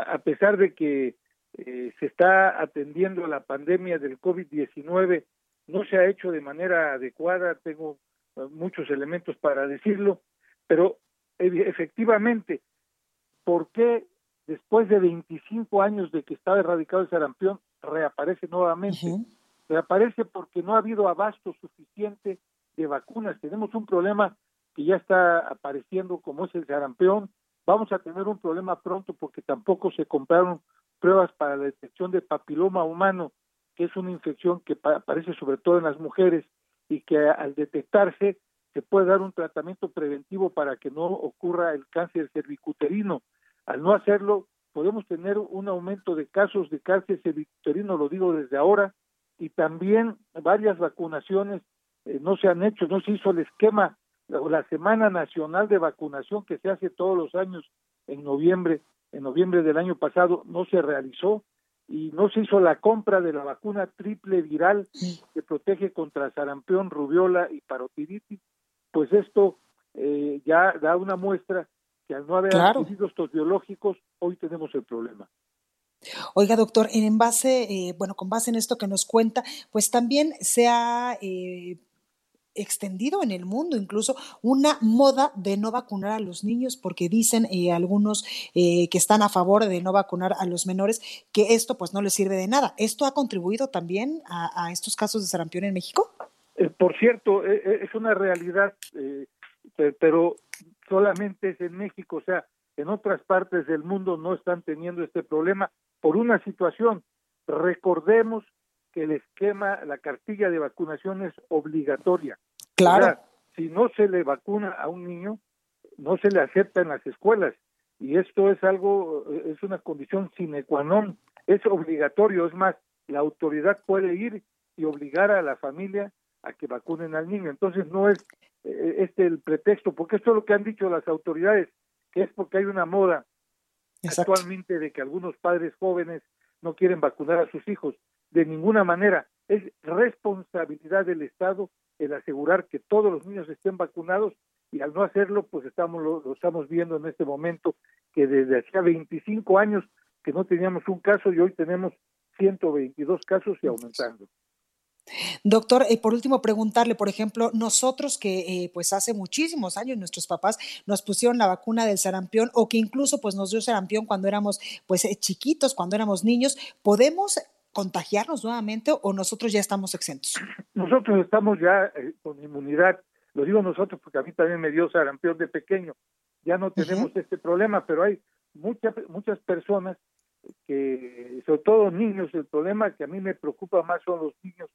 a pesar de que eh, se está atendiendo a la pandemia del COVID-19, no se ha hecho de manera adecuada, tengo eh, muchos elementos para decirlo, pero efectivamente, ¿por qué después de 25 años de que estaba erradicado el sarampión, reaparece nuevamente? Reaparece porque no ha habido abasto suficiente de vacunas. Tenemos un problema que ya está apareciendo como es el sarampión, vamos a tener un problema pronto porque tampoco se compraron pruebas para la detección de papiloma humano, que es una infección que aparece sobre todo en las mujeres y que al detectarse se puede dar un tratamiento preventivo para que no ocurra el cáncer cervicuterino. Al no hacerlo, podemos tener un aumento de casos de cáncer cervicuterino, lo digo desde ahora, y también varias vacunaciones eh, no se han hecho, no se hizo el esquema la Semana Nacional de Vacunación que se hace todos los años en noviembre, en noviembre del año pasado, no se realizó y no se hizo la compra de la vacuna triple viral que protege contra sarampión, rubiola y parotiditis, pues esto eh, ya da una muestra que al no haber claro. estos biológicos, hoy tenemos el problema. Oiga, doctor, en base, eh, bueno, con base en esto que nos cuenta, pues también se ha eh, extendido en el mundo, incluso una moda de no vacunar a los niños, porque dicen eh, algunos eh, que están a favor de no vacunar a los menores que esto pues no les sirve de nada. ¿Esto ha contribuido también a, estos casos de sarampión en México? Eh, por cierto, es una realidad, pero solamente es en México, o sea, en otras partes del mundo no están teniendo este problema por una situación. Recordemos que el esquema, la cartilla de vacunación es obligatoria. Claro. si no se le vacuna a un niño, no se le acepta en las escuelas. Y esto es algo, es una condición sine qua non, es obligatorio. Es más, la autoridad puede ir y obligar a la familia a que vacunen al niño. Entonces no es eh, este el pretexto, porque esto es lo que han dicho las autoridades, que es porque hay una moda actualmente de que algunos padres jóvenes no quieren vacunar a sus hijos. De ninguna manera. Es responsabilidad del Estado el asegurar que todos los niños estén vacunados y al no hacerlo, pues estamos lo, estamos viendo en este momento que desde hacía 25 años que no teníamos un caso y hoy tenemos 122 casos y aumentando. Doctor, eh, por último, preguntarle, por ejemplo, nosotros que eh, pues hace muchísimos años nuestros papás nos pusieron la vacuna del sarampión o que incluso pues nos dio sarampión cuando éramos pues eh, chiquitos, cuando éramos niños, ¿podemos contagiarnos nuevamente o nosotros ya estamos exentos? Nosotros estamos ya con inmunidad, lo digo nosotros porque a mí también me dio sarampión de pequeño, ya no tenemos este problema, pero hay muchas muchas personas que, sobre todo niños, el problema que a mí me preocupa más son los niños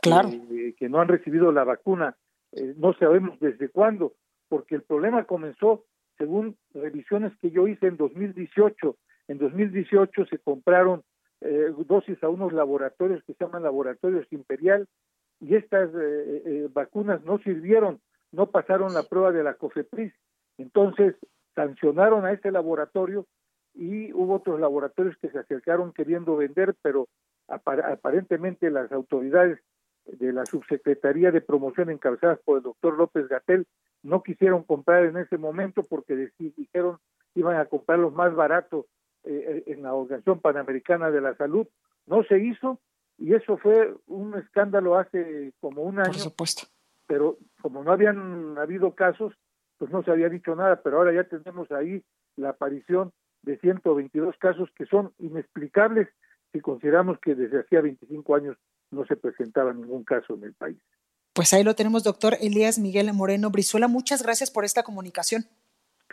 claro. que no han recibido la vacuna. Eh, no sabemos desde cuándo, porque el problema comenzó según revisiones que yo hice en 2018. En 2018 se compraron eh, dosis a unos laboratorios que se llaman laboratorios imperial y estas eh, vacunas no sirvieron, no pasaron la prueba de la COFEPRIS. Entonces sancionaron a ese laboratorio y hubo otros laboratorios que se acercaron queriendo vender, pero aparentemente las autoridades de la Subsecretaría de Promoción encabezadas por el doctor López Gatel no quisieron comprar en ese momento porque dijeron iban a comprar los más baratos eh, la Organización Panamericana de la Salud. No se hizo y eso fue un escándalo hace como un año. Por supuesto. Pero como no habían habido casos, pues no se había dicho nada, pero ahora ya tenemos ahí la aparición de 122 casos que son inexplicables si consideramos que desde hacía 25 años no se presentaba ningún caso en el país. Pues ahí lo tenemos, doctor Elías Miguel Moreno Brizuela. Muchas gracias por esta comunicación.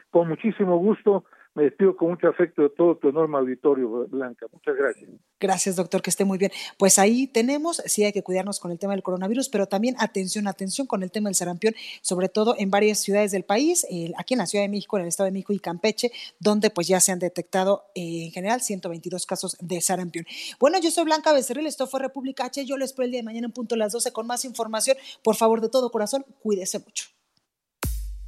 Con muchísimo gusto me despido con mucho afecto de todo tu enorme auditorio, Blanca. Muchas gracias. Gracias, doctor, que esté muy bien. Pues ahí tenemos, sí hay que cuidarnos con el tema del coronavirus, pero también atención, atención con el tema del sarampión, sobre todo en varias ciudades del país, aquí en la Ciudad de México, en el Estado de México y Campeche, donde pues ya se han detectado eh, en general 122 casos de sarampión. Bueno, yo soy Blanca Becerril, esto fue República H, yo les espero el día de mañana en punto a las 12 con más información. Por favor, de todo corazón, cuídese mucho.